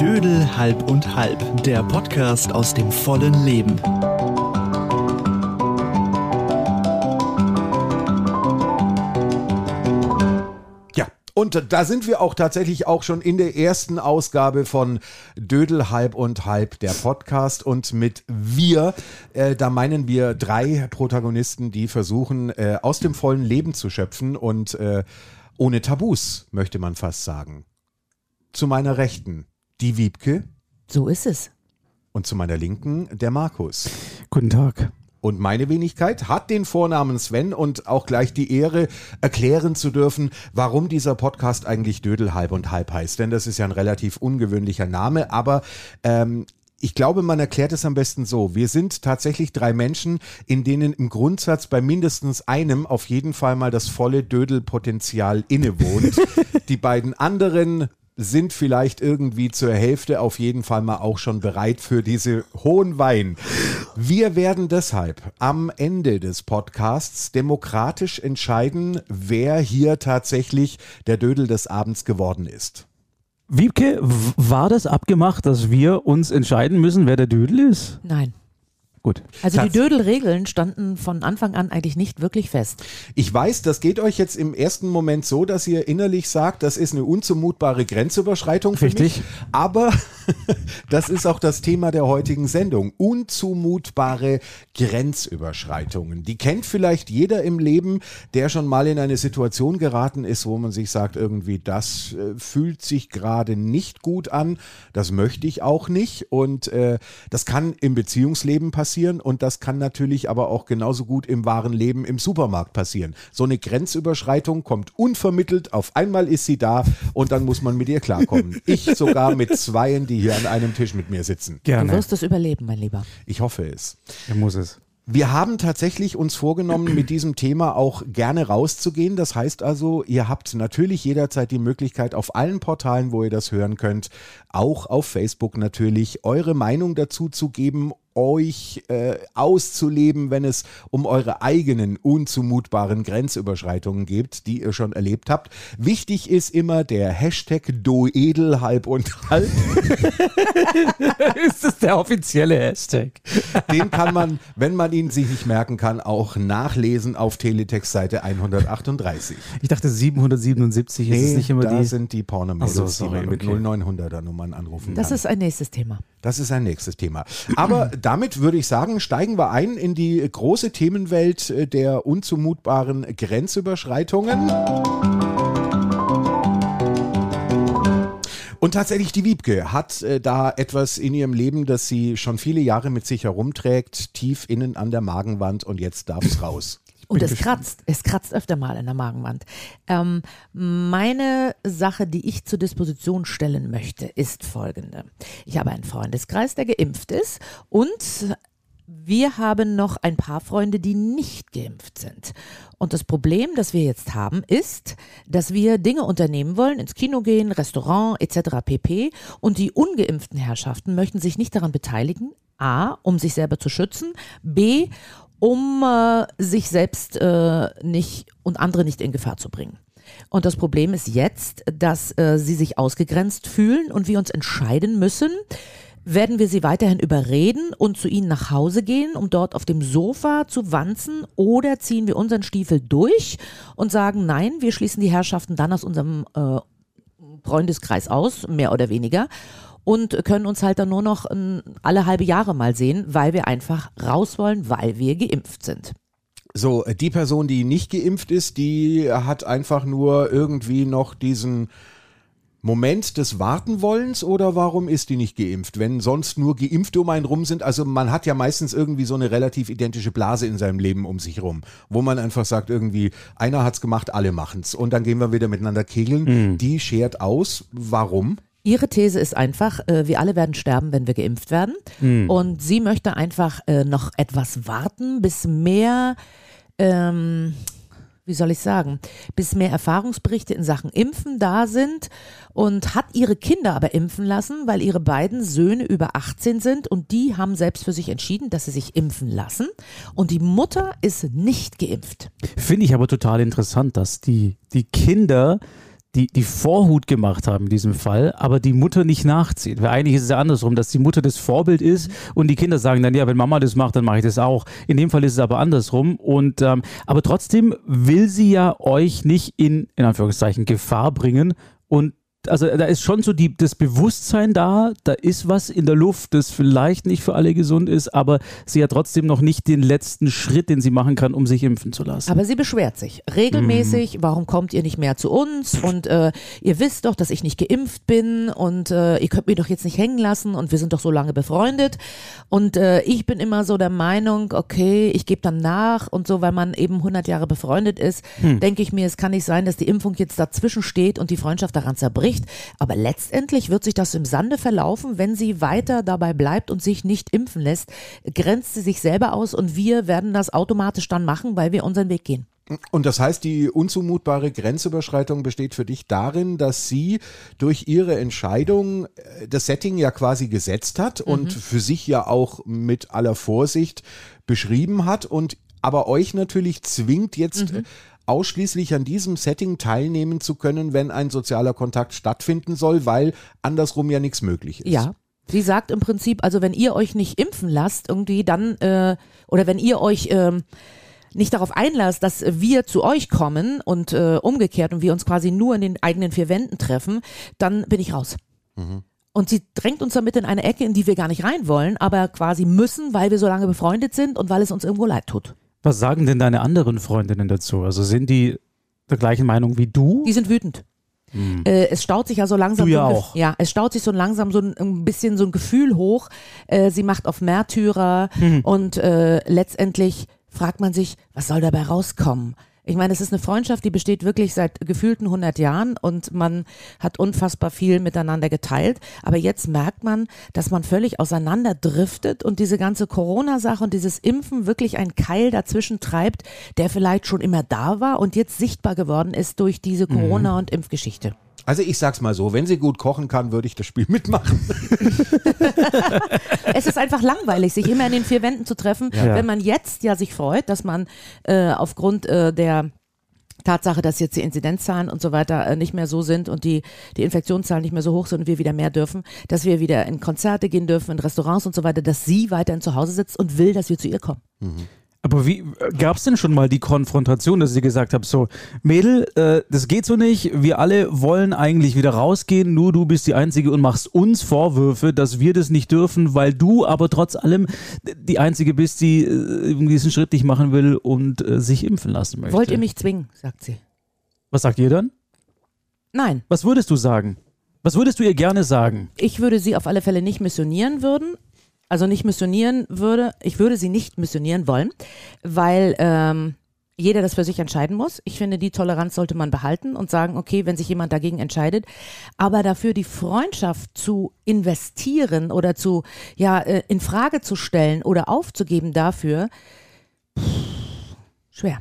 Dödel halb und halb, der Podcast aus dem vollen Leben. Und da sind wir auch tatsächlich auch schon in der ersten Ausgabe von Dödel halb und halb, der Podcast. Und mit wir, äh, da meinen wir drei Protagonisten, die versuchen, äh, aus dem vollen Leben zu schöpfen und äh, ohne Tabus, möchte man fast sagen. Zu meiner Rechten die Wiebke So ist es. und zu meiner Linken der Markus. Guten Tag. Und meine Wenigkeit hat den Vornamen Sven und auch gleich die Ehre, erklären zu dürfen, warum dieser Podcast eigentlich Dödel halb und halb heißt. Denn das ist ja ein relativ ungewöhnlicher Name, aber ähm, ich glaube, man erklärt es am besten so. Wir sind tatsächlich drei Menschen, in denen im Grundsatz bei mindestens einem auf jeden Fall mal das volle Dödelpotenzial innewohnt. die beiden anderen sind vielleicht irgendwie zur Hälfte auf jeden Fall mal auch schon bereit für diese hohen Wein. Wir werden deshalb am Ende des Podcasts demokratisch entscheiden, wer hier tatsächlich der Dödel des Abends geworden ist. Wiebke, war das abgemacht, dass wir uns entscheiden müssen, wer der Dödel ist? Nein. Gut. Also die Tats- Dödelregeln standen von Anfang an eigentlich nicht wirklich fest. Ich weiß, das geht euch jetzt im ersten Moment so, dass ihr innerlich sagt, das ist eine unzumutbare Grenzüberschreitung für Richtig. mich. Aber das ist auch das Thema der heutigen Sendung. Unzumutbare Grenzüberschreitungen. Die kennt vielleicht jeder im Leben, der schon mal in eine Situation geraten ist, wo man sich sagt, irgendwie, das äh, fühlt sich gerade nicht gut an, das möchte ich auch nicht. Und äh, das kann im Beziehungsleben passieren und das kann natürlich aber auch genauso gut im wahren Leben im Supermarkt passieren. So eine Grenzüberschreitung kommt unvermittelt, auf einmal ist sie da und dann muss man mit ihr klarkommen. Ich sogar mit zweien, die hier an einem Tisch mit mir sitzen. Du Gerne. wirst es überleben, mein Lieber. Ich hoffe es. Er muss es. Wir haben tatsächlich uns vorgenommen, mit diesem Thema auch gerne rauszugehen. Das heißt also, ihr habt natürlich jederzeit die Möglichkeit, auf allen Portalen, wo ihr das hören könnt, auch auf Facebook natürlich, eure Meinung dazu zu geben, euch äh, auszuleben, wenn es um eure eigenen unzumutbaren Grenzüberschreitungen geht, die ihr schon erlebt habt. Wichtig ist immer der Hashtag Doedel halb und halb. ist das der offizielle Hashtag? Den kann man, wenn man ihn sich nicht merken kann, auch nachlesen auf Teletext Seite 138. Ich dachte 777 ist es nicht immer da die. sind die Pornomädels, Ach so, die sorry, man mit okay. 0900er Nummern anrufen Das kann. ist ein nächstes Thema. Das ist ein nächstes Thema. Aber damit würde ich sagen, steigen wir ein in die große Themenwelt äh, der unzumutbaren Grenzüberschreitungen. Und tatsächlich die Wiebke hat äh, da etwas in ihrem Leben, das sie schon viele Jahre mit sich herumträgt, tief innen an der Magenwand und jetzt darf es raus. Und es kratzt. Es kratzt öfter mal in der Magenwand. Ähm, meine Sache, die ich zur Disposition stellen möchte, ist folgende. Ich habe einen Freundeskreis, der geimpft ist und wir haben noch ein paar Freunde, die nicht geimpft sind. Und das Problem, das wir jetzt haben, ist, dass wir Dinge unternehmen wollen, ins Kino gehen, Restaurant etc. pp. Und die ungeimpften Herrschaften möchten sich nicht daran beteiligen. A, um sich selber zu schützen. B, um äh, sich selbst äh, nicht und andere nicht in Gefahr zu bringen. Und das Problem ist jetzt, dass äh, sie sich ausgegrenzt fühlen und wir uns entscheiden müssen, werden wir sie weiterhin überreden und zu ihnen nach Hause gehen, um dort auf dem Sofa zu wanzen, oder ziehen wir unseren Stiefel durch und sagen, nein, wir schließen die Herrschaften dann aus unserem äh, Freundeskreis aus, mehr oder weniger, und können uns halt dann nur noch ähm, alle halbe Jahre mal sehen, weil wir einfach raus wollen, weil wir geimpft sind. So, äh, die Person, die nicht geimpft ist, die hat einfach nur irgendwie noch diesen Moment des Wartenwollens oder warum ist die nicht geimpft? Wenn sonst nur Geimpfte um einen rum sind, also man hat ja meistens irgendwie so eine relativ identische Blase in seinem Leben um sich rum, wo man einfach sagt irgendwie, einer hat's gemacht, alle machen's und dann gehen wir wieder miteinander kegeln. Die schert aus. Warum? Ihre These ist einfach, äh, wir alle werden sterben, wenn wir geimpft werden. Und sie möchte einfach äh, noch etwas warten, bis mehr, ähm, wie soll ich sagen, bis mehr Erfahrungsberichte in Sachen Impfen da sind und hat ihre Kinder aber impfen lassen, weil ihre beiden Söhne über 18 sind und die haben selbst für sich entschieden, dass sie sich impfen lassen und die Mutter ist nicht geimpft. Finde ich aber total interessant, dass die, die Kinder die, die Vorhut gemacht haben in diesem Fall, aber die Mutter nicht nachzieht. Weil eigentlich ist es ja andersrum, dass die Mutter das Vorbild ist und die Kinder sagen dann, ja, wenn Mama das macht, dann mache ich das auch. In dem Fall ist es aber andersrum. Und ähm, aber trotzdem will sie ja euch nicht in, in Anführungszeichen, Gefahr bringen und also da ist schon so die, das Bewusstsein da, da ist was in der Luft, das vielleicht nicht für alle gesund ist, aber sie hat trotzdem noch nicht den letzten Schritt, den sie machen kann, um sich impfen zu lassen. Aber sie beschwert sich regelmäßig, mhm. warum kommt ihr nicht mehr zu uns und äh, ihr wisst doch, dass ich nicht geimpft bin und äh, ihr könnt mich doch jetzt nicht hängen lassen und wir sind doch so lange befreundet und äh, ich bin immer so der Meinung, okay, ich gebe dann nach und so, weil man eben 100 Jahre befreundet ist, hm. denke ich mir, es kann nicht sein, dass die Impfung jetzt dazwischen steht und die Freundschaft daran zerbricht nicht. Aber letztendlich wird sich das im Sande verlaufen, wenn sie weiter dabei bleibt und sich nicht impfen lässt, grenzt sie sich selber aus und wir werden das automatisch dann machen, weil wir unseren Weg gehen. Und das heißt, die unzumutbare Grenzüberschreitung besteht für dich darin, dass sie durch ihre Entscheidung äh, das Setting ja quasi gesetzt hat mhm. und für sich ja auch mit aller Vorsicht beschrieben hat und aber euch natürlich zwingt jetzt mhm ausschließlich an diesem Setting teilnehmen zu können, wenn ein sozialer Kontakt stattfinden soll, weil andersrum ja nichts möglich ist. Ja. Sie sagt im Prinzip, also wenn ihr euch nicht impfen lasst, irgendwie dann, äh, oder wenn ihr euch äh, nicht darauf einlasst, dass wir zu euch kommen und äh, umgekehrt und wir uns quasi nur in den eigenen vier Wänden treffen, dann bin ich raus. Mhm. Und sie drängt uns damit in eine Ecke, in die wir gar nicht rein wollen, aber quasi müssen, weil wir so lange befreundet sind und weil es uns irgendwo leid tut. Was sagen denn deine anderen Freundinnen dazu? Also sind die der gleichen Meinung wie du? Die sind wütend. Hm. Äh, es staut sich ja so langsam. Du ja so auch. Ja, es staut sich so langsam so ein, ein bisschen so ein Gefühl hoch. Äh, sie macht auf Märtyrer hm. und äh, letztendlich fragt man sich, was soll dabei rauskommen? Ich meine, es ist eine Freundschaft, die besteht wirklich seit gefühlten 100 Jahren und man hat unfassbar viel miteinander geteilt. Aber jetzt merkt man, dass man völlig auseinanderdriftet und diese ganze Corona-Sache und dieses Impfen wirklich einen Keil dazwischen treibt, der vielleicht schon immer da war und jetzt sichtbar geworden ist durch diese mhm. Corona- und Impfgeschichte. Also ich sag's mal so, wenn sie gut kochen kann, würde ich das Spiel mitmachen. es ist einfach langweilig, sich immer in den vier Wänden zu treffen, ja. wenn man jetzt ja sich freut, dass man äh, aufgrund äh, der Tatsache, dass jetzt die Inzidenzzahlen und so weiter äh, nicht mehr so sind und die, die Infektionszahlen nicht mehr so hoch sind und wir wieder mehr dürfen, dass wir wieder in Konzerte gehen dürfen, in Restaurants und so weiter, dass sie weiterhin zu Hause sitzt und will, dass wir zu ihr kommen. Mhm. Aber wie gab es denn schon mal die Konfrontation, dass sie gesagt habe, so Mädel, äh, das geht so nicht. Wir alle wollen eigentlich wieder rausgehen, nur du bist die Einzige und machst uns Vorwürfe, dass wir das nicht dürfen, weil du aber trotz allem die Einzige bist, die äh, diesen Schritt nicht machen will und äh, sich impfen lassen möchte. Wollt ihr mich zwingen, sagt sie. Was sagt ihr dann? Nein. Was würdest du sagen? Was würdest du ihr gerne sagen? Ich würde sie auf alle Fälle nicht missionieren würden, also nicht missionieren würde, ich würde sie nicht missionieren wollen, weil ähm, jeder das für sich entscheiden muss. Ich finde, die Toleranz sollte man behalten und sagen, okay, wenn sich jemand dagegen entscheidet, aber dafür die Freundschaft zu investieren oder zu, ja, äh, in Frage zu stellen oder aufzugeben dafür, pff, schwer.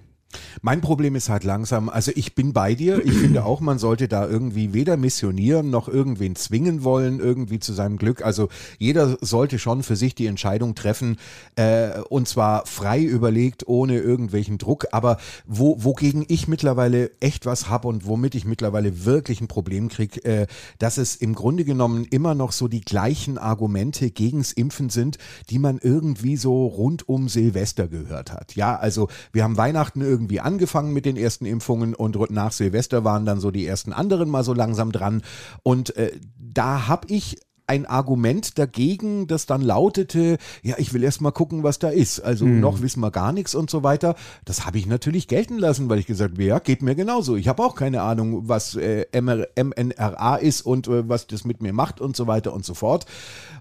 Mein Problem ist halt langsam, also ich bin bei dir. Ich finde auch, man sollte da irgendwie weder missionieren noch irgendwen zwingen wollen, irgendwie zu seinem Glück. Also jeder sollte schon für sich die Entscheidung treffen, äh, und zwar frei überlegt, ohne irgendwelchen Druck. Aber wo, wogegen ich mittlerweile echt was habe und womit ich mittlerweile wirklich ein Problem kriege, äh, dass es im Grunde genommen immer noch so die gleichen Argumente gegens Impfen sind, die man irgendwie so rund um Silvester gehört hat. Ja, also wir haben Weihnachten irgendwie angefangen mit den ersten Impfungen und nach Silvester waren dann so die ersten anderen mal so langsam dran. Und äh, da habe ich ein Argument dagegen, das dann lautete, ja, ich will erst mal gucken, was da ist. Also hm. noch wissen wir gar nichts und so weiter. Das habe ich natürlich gelten lassen, weil ich gesagt habe, ja, geht mir genauso. Ich habe auch keine Ahnung, was äh, MNRA ist und äh, was das mit mir macht und so weiter und so fort.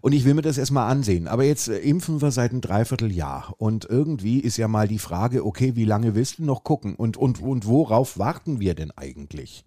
Und ich will mir das erstmal ansehen. Aber jetzt äh, impfen wir seit einem Dreivierteljahr. Und irgendwie ist ja mal die Frage, okay, wie lange willst du noch gucken? Und, und, und worauf warten wir denn eigentlich?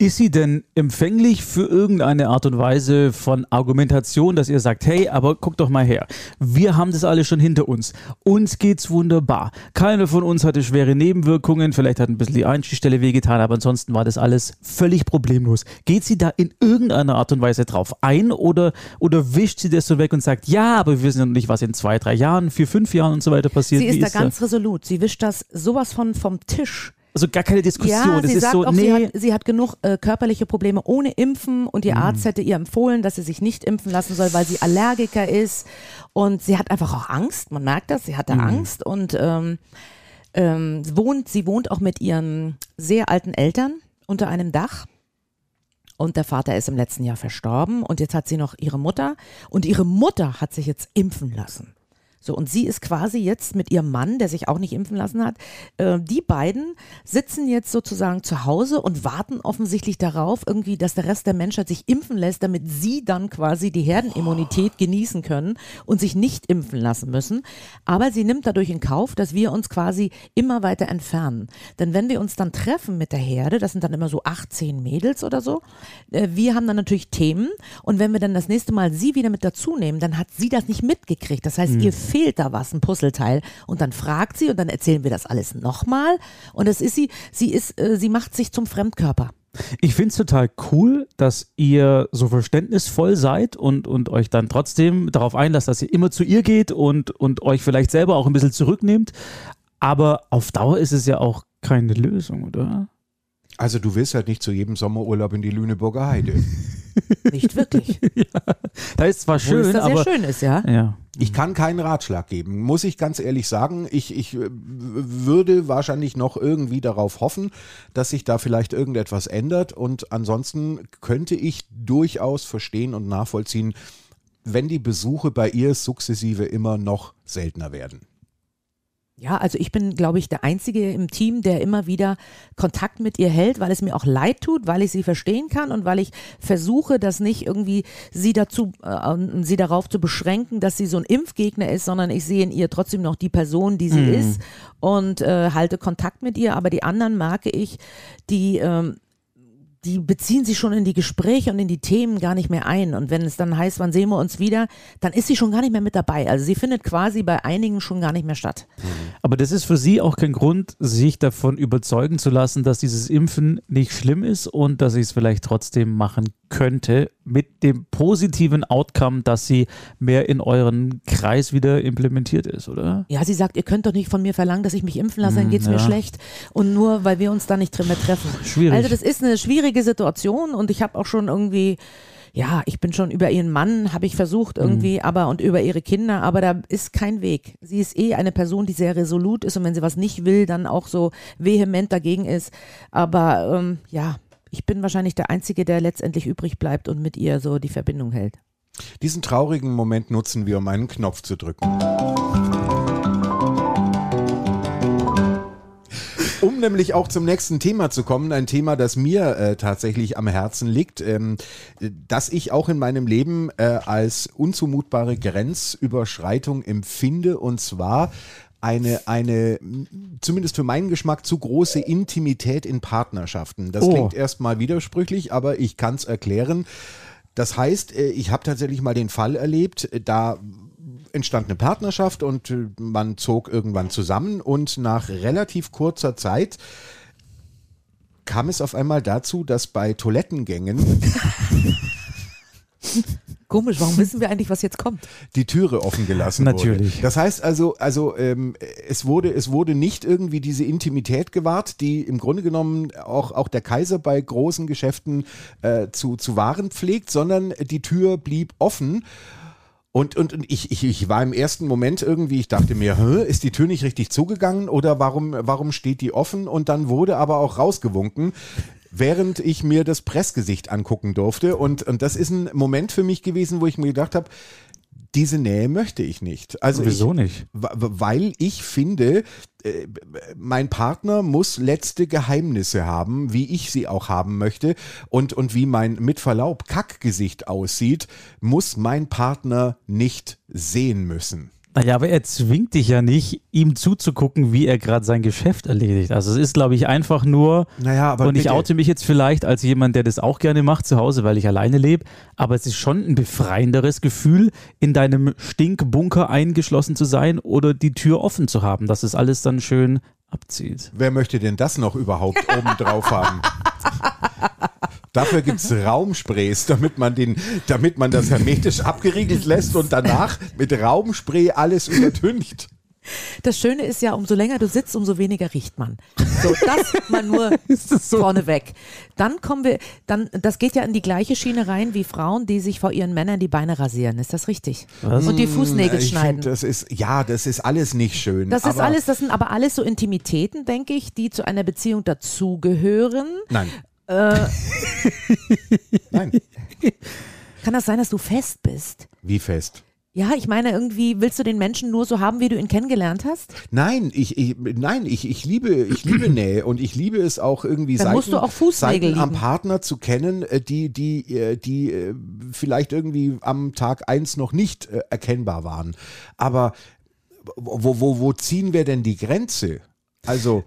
Ist sie denn empfänglich für irgendeine Art und Weise von Argumentation, dass ihr sagt, hey, aber guck doch mal her, wir haben das alles schon hinter uns. Uns geht's wunderbar. Keiner von uns hatte schwere Nebenwirkungen, vielleicht hat ein bisschen die Einstichstelle wehgetan, aber ansonsten war das alles völlig problemlos. Geht sie da in irgendeiner Art und Weise drauf ein oder, oder wischt sie das so weg und sagt, ja, aber wir wissen ja noch nicht, was in zwei, drei Jahren, vier, fünf Jahren und so weiter passiert. Sie ist Wie da ganz resolut. Sie wischt das sowas von vom Tisch. Also gar keine Diskussion. Ja, das sie ist sagt so, auch, nee. sie, hat, sie hat genug äh, körperliche Probleme ohne Impfen und ihr Mhm. Arzt hätte ihr empfohlen, dass sie sich nicht impfen lassen soll, weil sie Allergiker ist und sie hat einfach auch Angst. Man merkt das, sie hatte Mhm. Angst und ähm, ähm, wohnt, sie wohnt auch mit ihren sehr alten Eltern unter einem Dach. Und der Vater ist im letzten Jahr verstorben und jetzt hat sie noch ihre Mutter und ihre Mutter hat sich jetzt impfen lassen. So, und sie ist quasi jetzt mit ihrem Mann, der sich auch nicht impfen lassen hat, äh, die beiden sitzen jetzt sozusagen zu Hause und warten offensichtlich darauf, irgendwie, dass der Rest der Menschheit sich impfen lässt, damit sie dann quasi die Herdenimmunität genießen können und sich nicht impfen lassen müssen. Aber sie nimmt dadurch in Kauf, dass wir uns quasi immer weiter entfernen. Denn wenn wir uns dann treffen mit der Herde, das sind dann immer so 18 Mädels oder so, äh, wir haben dann natürlich Themen und wenn wir dann das nächste Mal sie wieder mit dazu nehmen, dann hat sie das nicht mitgekriegt. Das heißt, ihr fehlt da was, ein Puzzleteil und dann fragt sie und dann erzählen wir das alles nochmal und das ist sie, sie ist, äh, sie macht sich zum Fremdkörper. Ich finde es total cool, dass ihr so verständnisvoll seid und, und euch dann trotzdem darauf einlasst, dass ihr immer zu ihr geht und, und euch vielleicht selber auch ein bisschen zurücknehmt. Aber auf Dauer ist es ja auch keine Lösung, oder? Also du willst halt nicht zu jedem Sommerurlaub in die Lüneburger Heide. Nicht wirklich. Da ist zwar Obwohl es schön, da sehr aber. schön ist, ja. Ja. Ich kann keinen Ratschlag geben, muss ich ganz ehrlich sagen. Ich, ich äh, würde wahrscheinlich noch irgendwie darauf hoffen, dass sich da vielleicht irgendetwas ändert. Und ansonsten könnte ich durchaus verstehen und nachvollziehen, wenn die Besuche bei ihr sukzessive immer noch seltener werden. Ja, also ich bin, glaube ich, der Einzige im Team, der immer wieder Kontakt mit ihr hält, weil es mir auch leid tut, weil ich sie verstehen kann und weil ich versuche, das nicht irgendwie sie dazu, äh, sie darauf zu beschränken, dass sie so ein Impfgegner ist, sondern ich sehe in ihr trotzdem noch die Person, die sie ist und äh, halte Kontakt mit ihr. Aber die anderen merke ich, die ähm, die beziehen sich schon in die Gespräche und in die Themen gar nicht mehr ein. Und wenn es dann heißt, wann sehen wir uns wieder, dann ist sie schon gar nicht mehr mit dabei. Also sie findet quasi bei einigen schon gar nicht mehr statt. Aber das ist für sie auch kein Grund, sich davon überzeugen zu lassen, dass dieses Impfen nicht schlimm ist und dass sie es vielleicht trotzdem machen könnte, mit dem positiven Outcome, dass sie mehr in euren Kreis wieder implementiert ist, oder? Ja, sie sagt, ihr könnt doch nicht von mir verlangen, dass ich mich impfen lasse, dann geht's mir ja. schlecht. Und nur, weil wir uns da nicht drin mehr treffen. Schwierig. Also das ist eine schwierige Situation und ich habe auch schon irgendwie, ja, ich bin schon über ihren Mann, habe ich versucht irgendwie, aber und über ihre Kinder, aber da ist kein Weg. Sie ist eh eine Person, die sehr resolut ist und wenn sie was nicht will, dann auch so vehement dagegen ist. Aber ähm, ja, ich bin wahrscheinlich der Einzige, der letztendlich übrig bleibt und mit ihr so die Verbindung hält. Diesen traurigen Moment nutzen wir, um einen Knopf zu drücken. Um nämlich auch zum nächsten Thema zu kommen, ein Thema, das mir äh, tatsächlich am Herzen liegt, ähm, das ich auch in meinem Leben äh, als unzumutbare Grenzüberschreitung empfinde, und zwar eine, eine, zumindest für meinen Geschmack, zu große Intimität in Partnerschaften. Das Oh. klingt erstmal widersprüchlich, aber ich kann es erklären. Das heißt, äh, ich habe tatsächlich mal den Fall erlebt, äh, da entstand eine Partnerschaft und äh, man zog irgendwann zusammen und nach relativ kurzer Zeit kam es auf einmal dazu, dass bei Toilettengängen Komisch, warum wissen wir eigentlich, was jetzt kommt? die Türe offen gelassen Natürlich. wurde. Das heißt also, also ähm, es wurde es wurde nicht irgendwie diese Intimität gewahrt, die im Grunde genommen auch auch der Kaiser bei großen Geschäften äh, zu zu wahren pflegt, sondern die Tür blieb offen. Und, und, und ich, ich, ich war im ersten Moment irgendwie, ich dachte mir, Hä, ist die Tür nicht richtig zugegangen oder warum, warum steht die offen? Und dann wurde aber auch rausgewunken, während ich mir das Pressgesicht angucken durfte. Und, und das ist ein Moment für mich gewesen, wo ich mir gedacht habe, diese Nähe möchte ich nicht. Also Wieso ich, nicht? Weil ich finde, äh, mein Partner muss letzte Geheimnisse haben, wie ich sie auch haben möchte. Und, und wie mein mit Verlaub Kackgesicht aussieht, muss mein Partner nicht sehen müssen. Naja, aber er zwingt dich ja nicht, ihm zuzugucken, wie er gerade sein Geschäft erledigt. Also es ist, glaube ich, einfach nur, Naja, aber und ich oute mich jetzt vielleicht als jemand, der das auch gerne macht zu Hause, weil ich alleine lebe, aber es ist schon ein befreienderes Gefühl, in deinem Stinkbunker eingeschlossen zu sein oder die Tür offen zu haben, dass es alles dann schön abzieht. Wer möchte denn das noch überhaupt oben drauf haben? Dafür gibt's Raumsprays, damit man, den, damit man das hermetisch abgeriegelt lässt und danach mit Raumspray alles übertüncht. Das Schöne ist ja, umso länger du sitzt, umso weniger riecht man. So, das mal nur vorneweg. Dann kommen wir, dann, das geht ja in die gleiche Schiene rein wie Frauen, die sich vor ihren Männern die Beine rasieren. Ist das richtig? Was? Und die Fußnägel ich schneiden. Find, das ist, ja, das ist alles nicht schön. Das ist alles, das sind aber alles so Intimitäten, denke ich, die zu einer Beziehung dazugehören. Nein. Äh, Nein. kann das sein, dass du fest bist? Wie fest? Ja, ich meine, irgendwie willst du den Menschen nur so haben, wie du ihn kennengelernt hast? Nein, ich, ich, nein, ich, ich liebe, ich liebe Nähe und ich liebe es auch irgendwie Dann Seiten, musst du auch Fußnägel Seiten am lieben. Partner zu kennen, äh, die, die, äh, die äh, vielleicht irgendwie am Tag eins noch nicht erkennbar waren. Aber wo, wo, wo ziehen wir denn die Grenze? Also,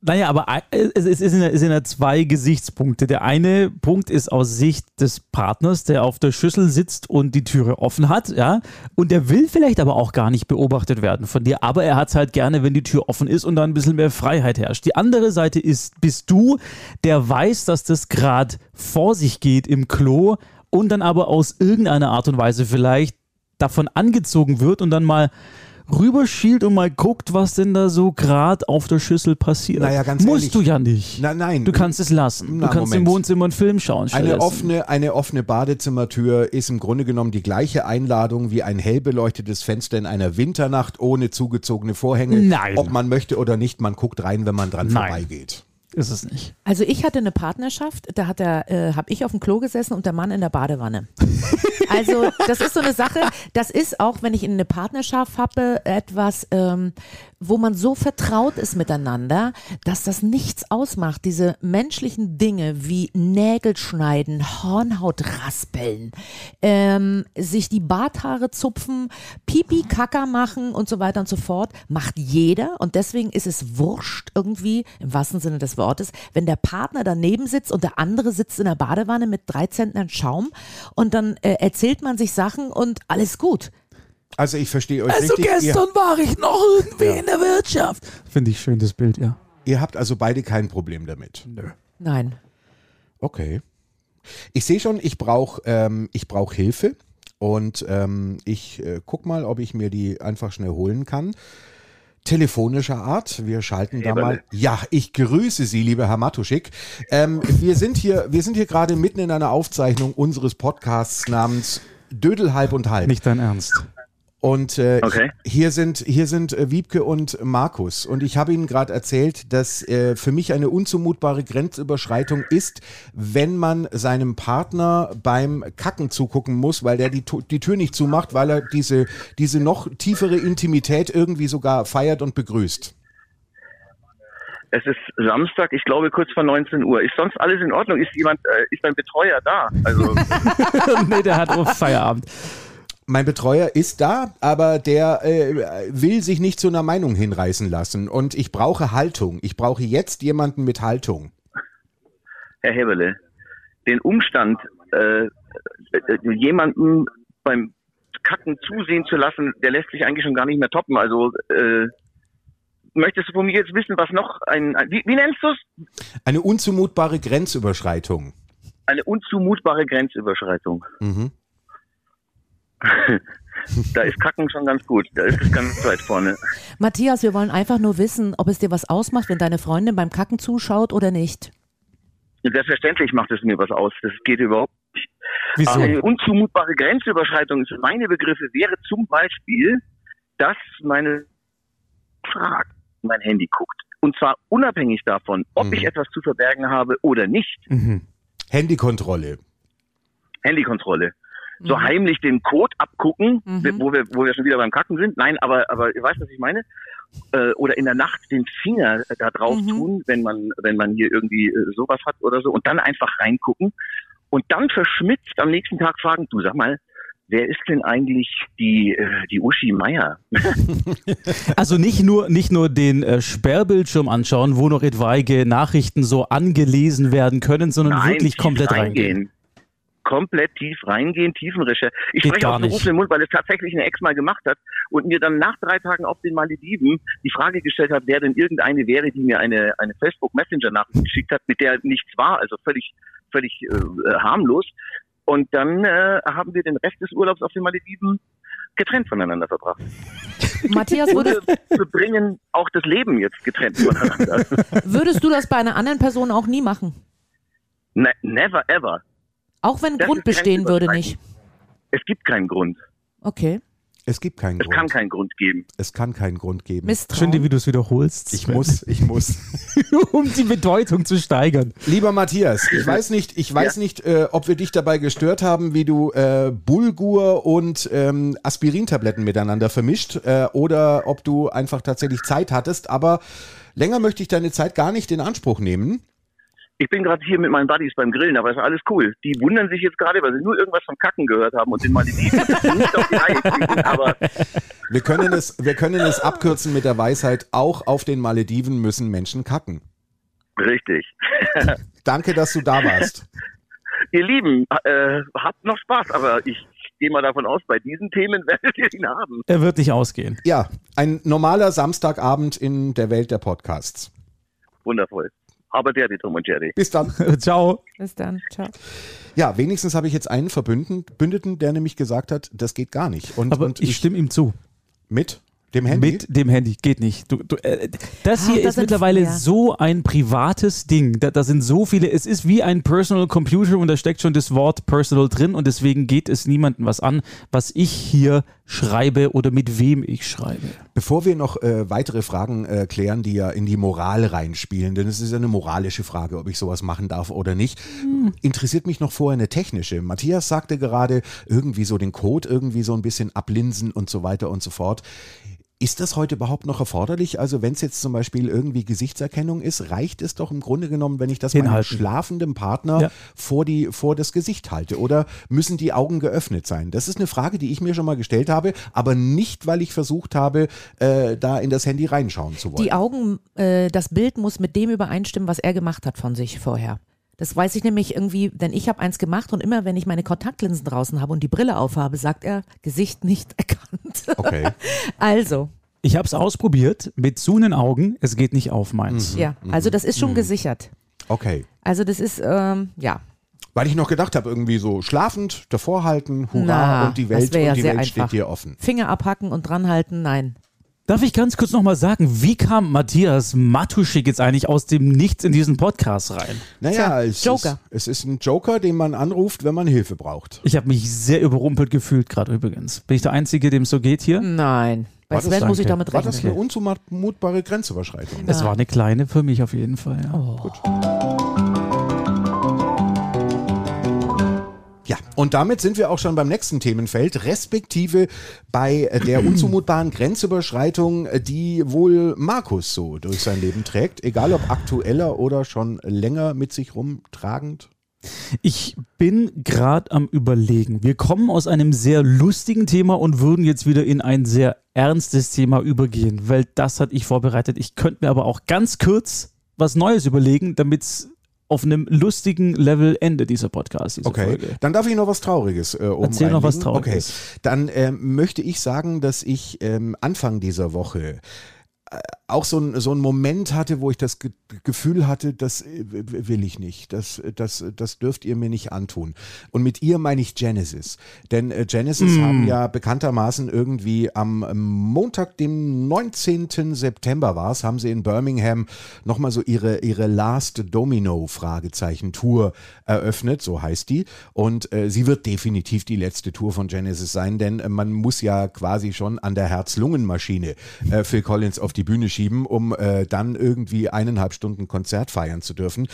Naja, aber ein- es ist in, der- es sind ja zwei Gesichtspunkte. Der eine Punkt ist aus Sicht des Partners, der auf der Schüssel sitzt und die Türe offen hat, ja. Und der will vielleicht aber auch gar nicht beobachtet werden von dir, aber er hat es halt gerne, wenn die Tür offen ist und da ein bisschen mehr Freiheit herrscht. Die andere Seite ist, bist du, der weiß, dass das gerade vor sich geht im Klo und dann aber aus irgendeiner Art und Weise vielleicht davon angezogen wird und dann mal rüberschielt und mal guckt, was denn da so gerade auf der Schüssel passiert. Naja, ganz Musst ehrlich. du ja nicht. na, nein. Du kannst es lassen. Na, du kannst im Moment. Wohnzimmer einen Film schauen. Eine offene, eine offene Badezimmertür ist im Grunde genommen die gleiche Einladung wie ein hell beleuchtetes Fenster in einer Winternacht ohne zugezogene Vorhänge. Nein. Ob man möchte oder nicht, man guckt rein, wenn man dran Nein. vorbeigeht. Ist es nicht. Also ich hatte eine Partnerschaft, da hat er, äh, habe ich auf dem Klo gesessen und der Mann in der Badewanne. Also das ist so eine Sache, das ist auch, wenn ich in eine Partnerschaft habe, etwas, ähm, wo man so vertraut ist miteinander, dass das nichts ausmacht. Diese menschlichen Dinge wie Nägel schneiden, Hornhaut raspeln, ähm, sich die Barthaare zupfen, Pipi, Kacker machen und so weiter und so fort, macht jeder und deswegen ist es wurscht irgendwie, im wahrsten Sinne des Wortes, wenn der Partner daneben sitzt und der andere sitzt in der Badewanne mit drei Zentnern Schaum und dann äh, man sich Sachen und alles gut. Also ich verstehe euch Also richtig. Ihr, gestern war ich noch irgendwie in der Wirtschaft. Finde ich schön, das Bild, ja. ihr habt also beide kein Problem damit. Nein. Okay. Ich sehe schon, ich brauche ähm, ich brauch Hilfe und ähm, ich äh, guck mal, ob ich mir die einfach schnell holen kann. Telefonischer Art. Wir schalten da Eberle. mal. Ja, ich grüße Sie, lieber Herr Matuschik. Ähm, wir sind hier, wir sind hier gerade mitten in einer Aufzeichnung unseres Podcasts namens Dödel halb und halb. Nicht dein Ernst. Und äh, Okay. hier sind, hier sind äh, Wiebke und Markus. Und ich habe Ihnen gerade erzählt, dass äh, für mich eine unzumutbare Grenzüberschreitung ist, wenn man seinem Partner beim Kacken zugucken muss, weil der die, die Tür nicht zumacht, weil er diese, diese noch tiefere Intimität irgendwie sogar feiert und begrüßt. Es ist Samstag, ich glaube kurz vor 19 Uhr. Ist sonst alles in Ordnung? Ist jemand, äh, ist ein Betreuer da? Also nee, der hat auch Feierabend. Mein Betreuer ist da, aber der äh, will sich nicht zu einer Meinung hinreißen lassen. Und ich brauche Haltung. Ich brauche jetzt jemanden mit Haltung. Herr Heberle, den Umstand, äh, äh, jemanden beim Kacken zusehen zu lassen, der lässt sich eigentlich schon gar nicht mehr toppen. Also äh, möchtest du von mir jetzt wissen, was noch ein, ein wie, wie nennst du es? Eine unzumutbare Grenzüberschreitung. Eine unzumutbare Grenzüberschreitung. Mhm. Da ist Kacken schon ganz gut. Da ist es ganz weit vorne. Matthias, wir wollen einfach nur wissen, ob es dir was ausmacht, wenn deine Freundin beim Kacken zuschaut oder nicht. Selbstverständlich macht es mir was aus. Das geht überhaupt nicht. Wieso? Aber eine unzumutbare Grenzüberschreitung für meine Begriffe wäre zum Beispiel, dass meine fragt, mein Handy guckt. Und zwar unabhängig davon, ob Mhm. ich etwas zu verbergen habe oder nicht. Mhm. Handykontrolle. Handykontrolle. So heimlich den Code abgucken, Mhm. wo wir, wo wir schon wieder beim Kacken sind. Nein, aber, aber ihr weißt, was ich meine? Äh, oder in der Nacht den Finger da drauf Mhm. tun, wenn man, wenn man hier irgendwie äh, sowas hat oder so und dann einfach reingucken und dann verschmitzt am nächsten Tag fragen, du sag mal, wer ist denn eigentlich die, äh, die Uschi Meier? Also nicht nur, nicht nur den äh, Sperrbildschirm anschauen, wo noch etwaige Nachrichten so angelesen werden können, sondern wirklich tief komplett reingehen. Komplett tief reingehen, Tiefenrecherche. Ich Geht spreche aus berufenem Mund, weil es tatsächlich eine Ex mal gemacht hat und mir dann nach drei Tagen auf den Malediven die Frage gestellt hat, wer denn irgendeine wäre, die mir eine, eine Facebook Messenger Nachricht geschickt hat, mit der nichts war, also völlig, völlig äh, harmlos. Und dann äh, haben wir den Rest des Urlaubs auf den Malediven getrennt voneinander verbracht. Matthias, würdest, Wir bringen auch das Leben jetzt getrennt voneinander. würdest du das bei einer anderen Person auch nie machen? Ne never ever. Auch wenn Das Grund bestehen würde nicht. Es gibt keinen Grund. Okay. Es gibt keinen Es Grund. kann keinen Grund geben. es kann keinen Grund geben. Misstrauen. Schön, wie du es wiederholst. Ich muss, ich muss. um die Bedeutung zu steigern. Lieber Matthias, ich weiß nicht, ich weiß nicht, äh, ob wir dich dabei gestört haben, wie du äh, Bulgur und ähm, Aspirintabletten miteinander vermischt äh, oder ob du einfach tatsächlich Zeit hattest. Aber länger möchte ich deine Zeit gar nicht in Anspruch nehmen. Ich bin gerade hier mit meinen Buddies beim Grillen, aber ist alles cool. Die wundern sich jetzt gerade, weil sie nur irgendwas vom Kacken gehört haben und den Malediven nicht auf die Reihe kriegen. Aber Wir können es, wir können es abkürzen mit der Weisheit. Auch auf den Malediven müssen Menschen kacken. richtig. Danke, dass du da warst. Ihr Lieben, äh, habt noch Spaß, aber ich gehe mal davon aus, bei diesen Themen werdet ihr ihn haben. Er wird nicht ausgehen. Ja, ein normaler Samstagabend in der Welt der Podcasts. Wundervoll. Aber der, die Tom und Jerry. Bis dann. Ciao. Bis dann. Ciao. Ja, wenigstens habe ich jetzt einen Verbündeten, der nämlich gesagt hat, das geht gar nicht. Und, Aber und ich stimme ihm zu. mit dem Handy. Mit dem Handy. Geht nicht. Du, du, äh, das Ah, hier das ist mittlerweile ja. so ein privates Ding. Da, da sind so viele. Es ist wie ein Personal Computer und da steckt schon das Wort Personal drin und deswegen geht es niemandem was an, was ich hier schreibe oder mit wem ich schreibe. Bevor wir noch äh, weitere Fragen äh, klären, die ja in die Moral reinspielen, denn es ist ja eine moralische Frage, ob ich sowas machen darf oder nicht, interessiert mich noch vorher eine technische. Matthias sagte gerade, irgendwie so den Code irgendwie so ein bisschen ablinsen und so weiter und so fort. Ist das heute überhaupt noch erforderlich? Also wenn es jetzt zum Beispiel irgendwie Gesichtserkennung ist, reicht es doch im Grunde genommen, wenn ich das meinem Hinhalten. schlafenden Partner Ja. vor, die, vor das Gesicht halte? Oder müssen die Augen geöffnet sein? Das ist eine Frage, die ich mir schon mal gestellt habe, aber nicht, weil ich versucht habe, äh, da in das Handy reinschauen zu wollen. Die Augen, äh, das Bild muss mit dem übereinstimmen, was er gemacht hat von sich vorher. Das weiß ich nämlich irgendwie, denn ich habe eins gemacht und immer wenn ich meine Kontaktlinsen draußen habe und die Brille aufhabe, sagt er, Gesicht nicht erkannt. Okay. Also, Ich habe es ausprobiert mit zunen Augen. Es geht nicht auf meins. ja, also das ist schon gesichert. Okay. Also das ist, ähm, ja, Weil ich noch gedacht habe, irgendwie so schlafend davor halten, hurra, Na, und die Welt, und die sehr Welt steht einfach. dir offen. Finger abhacken und dranhalten, nein. Darf ich ganz kurz nochmal sagen, wie kam Matthias Matuschik jetzt eigentlich aus dem Nichts in diesen Podcast rein? Naja, es, Joker. Ist, es ist ein Joker, den man anruft, wenn man Hilfe braucht. Ich habe mich sehr überrumpelt gefühlt gerade übrigens. Bin ich der Einzige, dem es so geht hier? Nein. Bei War das Sven muss ich damit War rechnen. das eine unzumutbare Grenzüberschreitung? Es war eine kleine für mich auf jeden Fall. Ja. Ja, und damit sind wir auch schon beim nächsten Themenfeld, respektive bei äh, der unzumutbaren Grenzüberschreitung, äh, die wohl Markus so durch sein Leben trägt, egal ob aktueller oder schon länger mit sich rumtragend. Ich bin gerade am Überlegen. Wir kommen aus einem sehr lustigen Thema und würden jetzt wieder in ein sehr ernstes Thema übergehen, weil das hatte ich vorbereitet. Ich könnte mir aber auch ganz kurz was Neues überlegen, damit es auf einem lustigen Level endet, dieser Podcast, diese Okay, Folge. dann darf ich noch was Trauriges äh, oben Erzähl noch was. Trauriges. Okay, dann ähm, möchte ich sagen, dass ich ähm, Anfang dieser Woche auch so ein, so ein Moment hatte, wo ich das Ge Gefühl hatte, das äh, will ich nicht, das, das, das dürft ihr mir nicht antun. Und mit ihr meine ich Genesis. Denn äh, Genesis Mm. haben ja bekanntermaßen irgendwie am Montag, dem 19. September war es, haben sie in Birmingham nochmal so ihre, ihre Last Domino Fragezeichen Tour eröffnet, so heißt die. Und äh, sie wird definitiv die letzte Tour von Genesis sein, denn äh, man muss ja quasi schon an der Herz-Lungen-Maschine äh, Phil Collins auf die Bühne schieben, um äh, dann irgendwie eineinhalb Stunden Konzert feiern zu dürfen.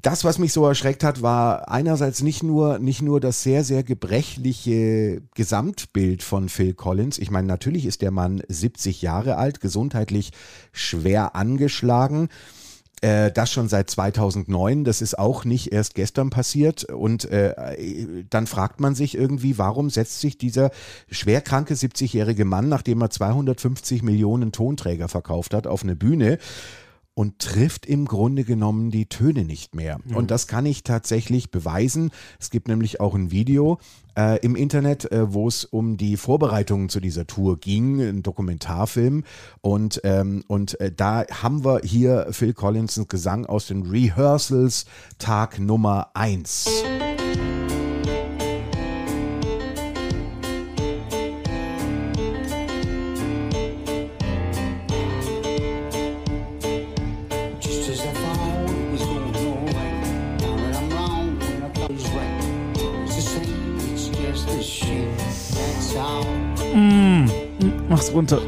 Das, was mich so erschreckt hat, war einerseits nicht nur, nicht nur das sehr, sehr gebrechliche Gesamtbild von Phil Collins. Ich meine, natürlich ist der Mann 70 Jahre alt, gesundheitlich schwer angeschlagen. Äh, das schon seit 2009. Das ist auch nicht erst gestern passiert. Und äh, dann fragt man sich irgendwie, warum setzt sich dieser schwerkranke 70-jährige Mann, nachdem er 250 Millionen Tonträger verkauft hat, auf eine Bühne? Und trifft im Grunde genommen die Töne nicht mehr. Mhm. Und das kann ich tatsächlich beweisen. Es gibt nämlich auch ein Video äh, im Internet, äh, wo es um die Vorbereitungen zu dieser Tour ging, ein Dokumentarfilm. Und, ähm, und äh, da haben wir hier Phil Collins Gesang aus den Rehearsals Tag Nummer 1. mach's runter.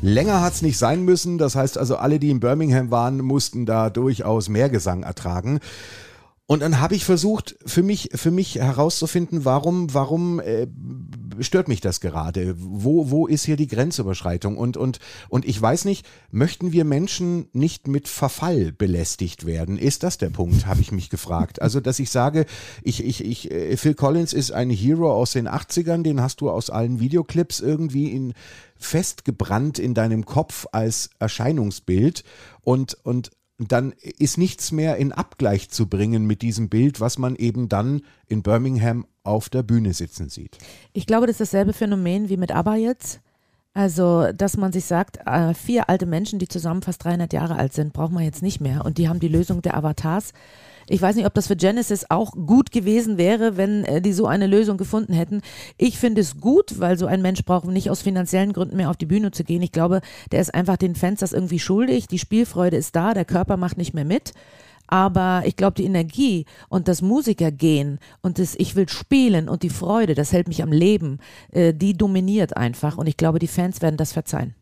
Länger hat es nicht sein müssen. Das heißt also, alle, die in Birmingham waren, mussten da durchaus mehr Gesang ertragen. Und dann habe ich versucht, für mich, für mich herauszufinden, warum, warum äh, stört mich das gerade? Wo, wo ist hier die Grenzüberschreitung? Und, und, und ich weiß nicht, möchten wir Menschen nicht mit Verfall belästigt werden? Ist das der Punkt, habe ich mich gefragt. Also, dass ich sage, ich, ich, ich, äh, Phil Collins ist ein Hero aus den 80ern, den hast du aus allen Videoclips irgendwie in, festgebrannt in deinem Kopf als Erscheinungsbild und, und dann ist nichts mehr in Abgleich zu bringen mit diesem Bild, was man eben dann in Birmingham auf der Bühne sitzen sieht. Ich glaube, das ist dasselbe Phänomen wie mit ABBA jetzt. Also, dass man sich sagt, äh, vier alte Menschen, die zusammen fast 300 Jahre alt sind, braucht man jetzt nicht mehr. Und die haben die Lösung der Avatars. Ich weiß nicht, ob das für Genesis auch gut gewesen wäre, wenn äh, die so eine Lösung gefunden hätten. Ich finde es gut, weil so ein Mensch braucht nicht aus finanziellen Gründen mehr auf die Bühne zu gehen. Ich glaube, der ist einfach den Fans das irgendwie schuldig. Die Spielfreude ist da, der Körper macht nicht mehr mit. Aber ich glaube, die Energie und das Musikergehen und das Ich will spielen und die Freude, das hält mich am Leben, äh, die dominiert einfach. Und ich glaube, die Fans werden das verzeihen.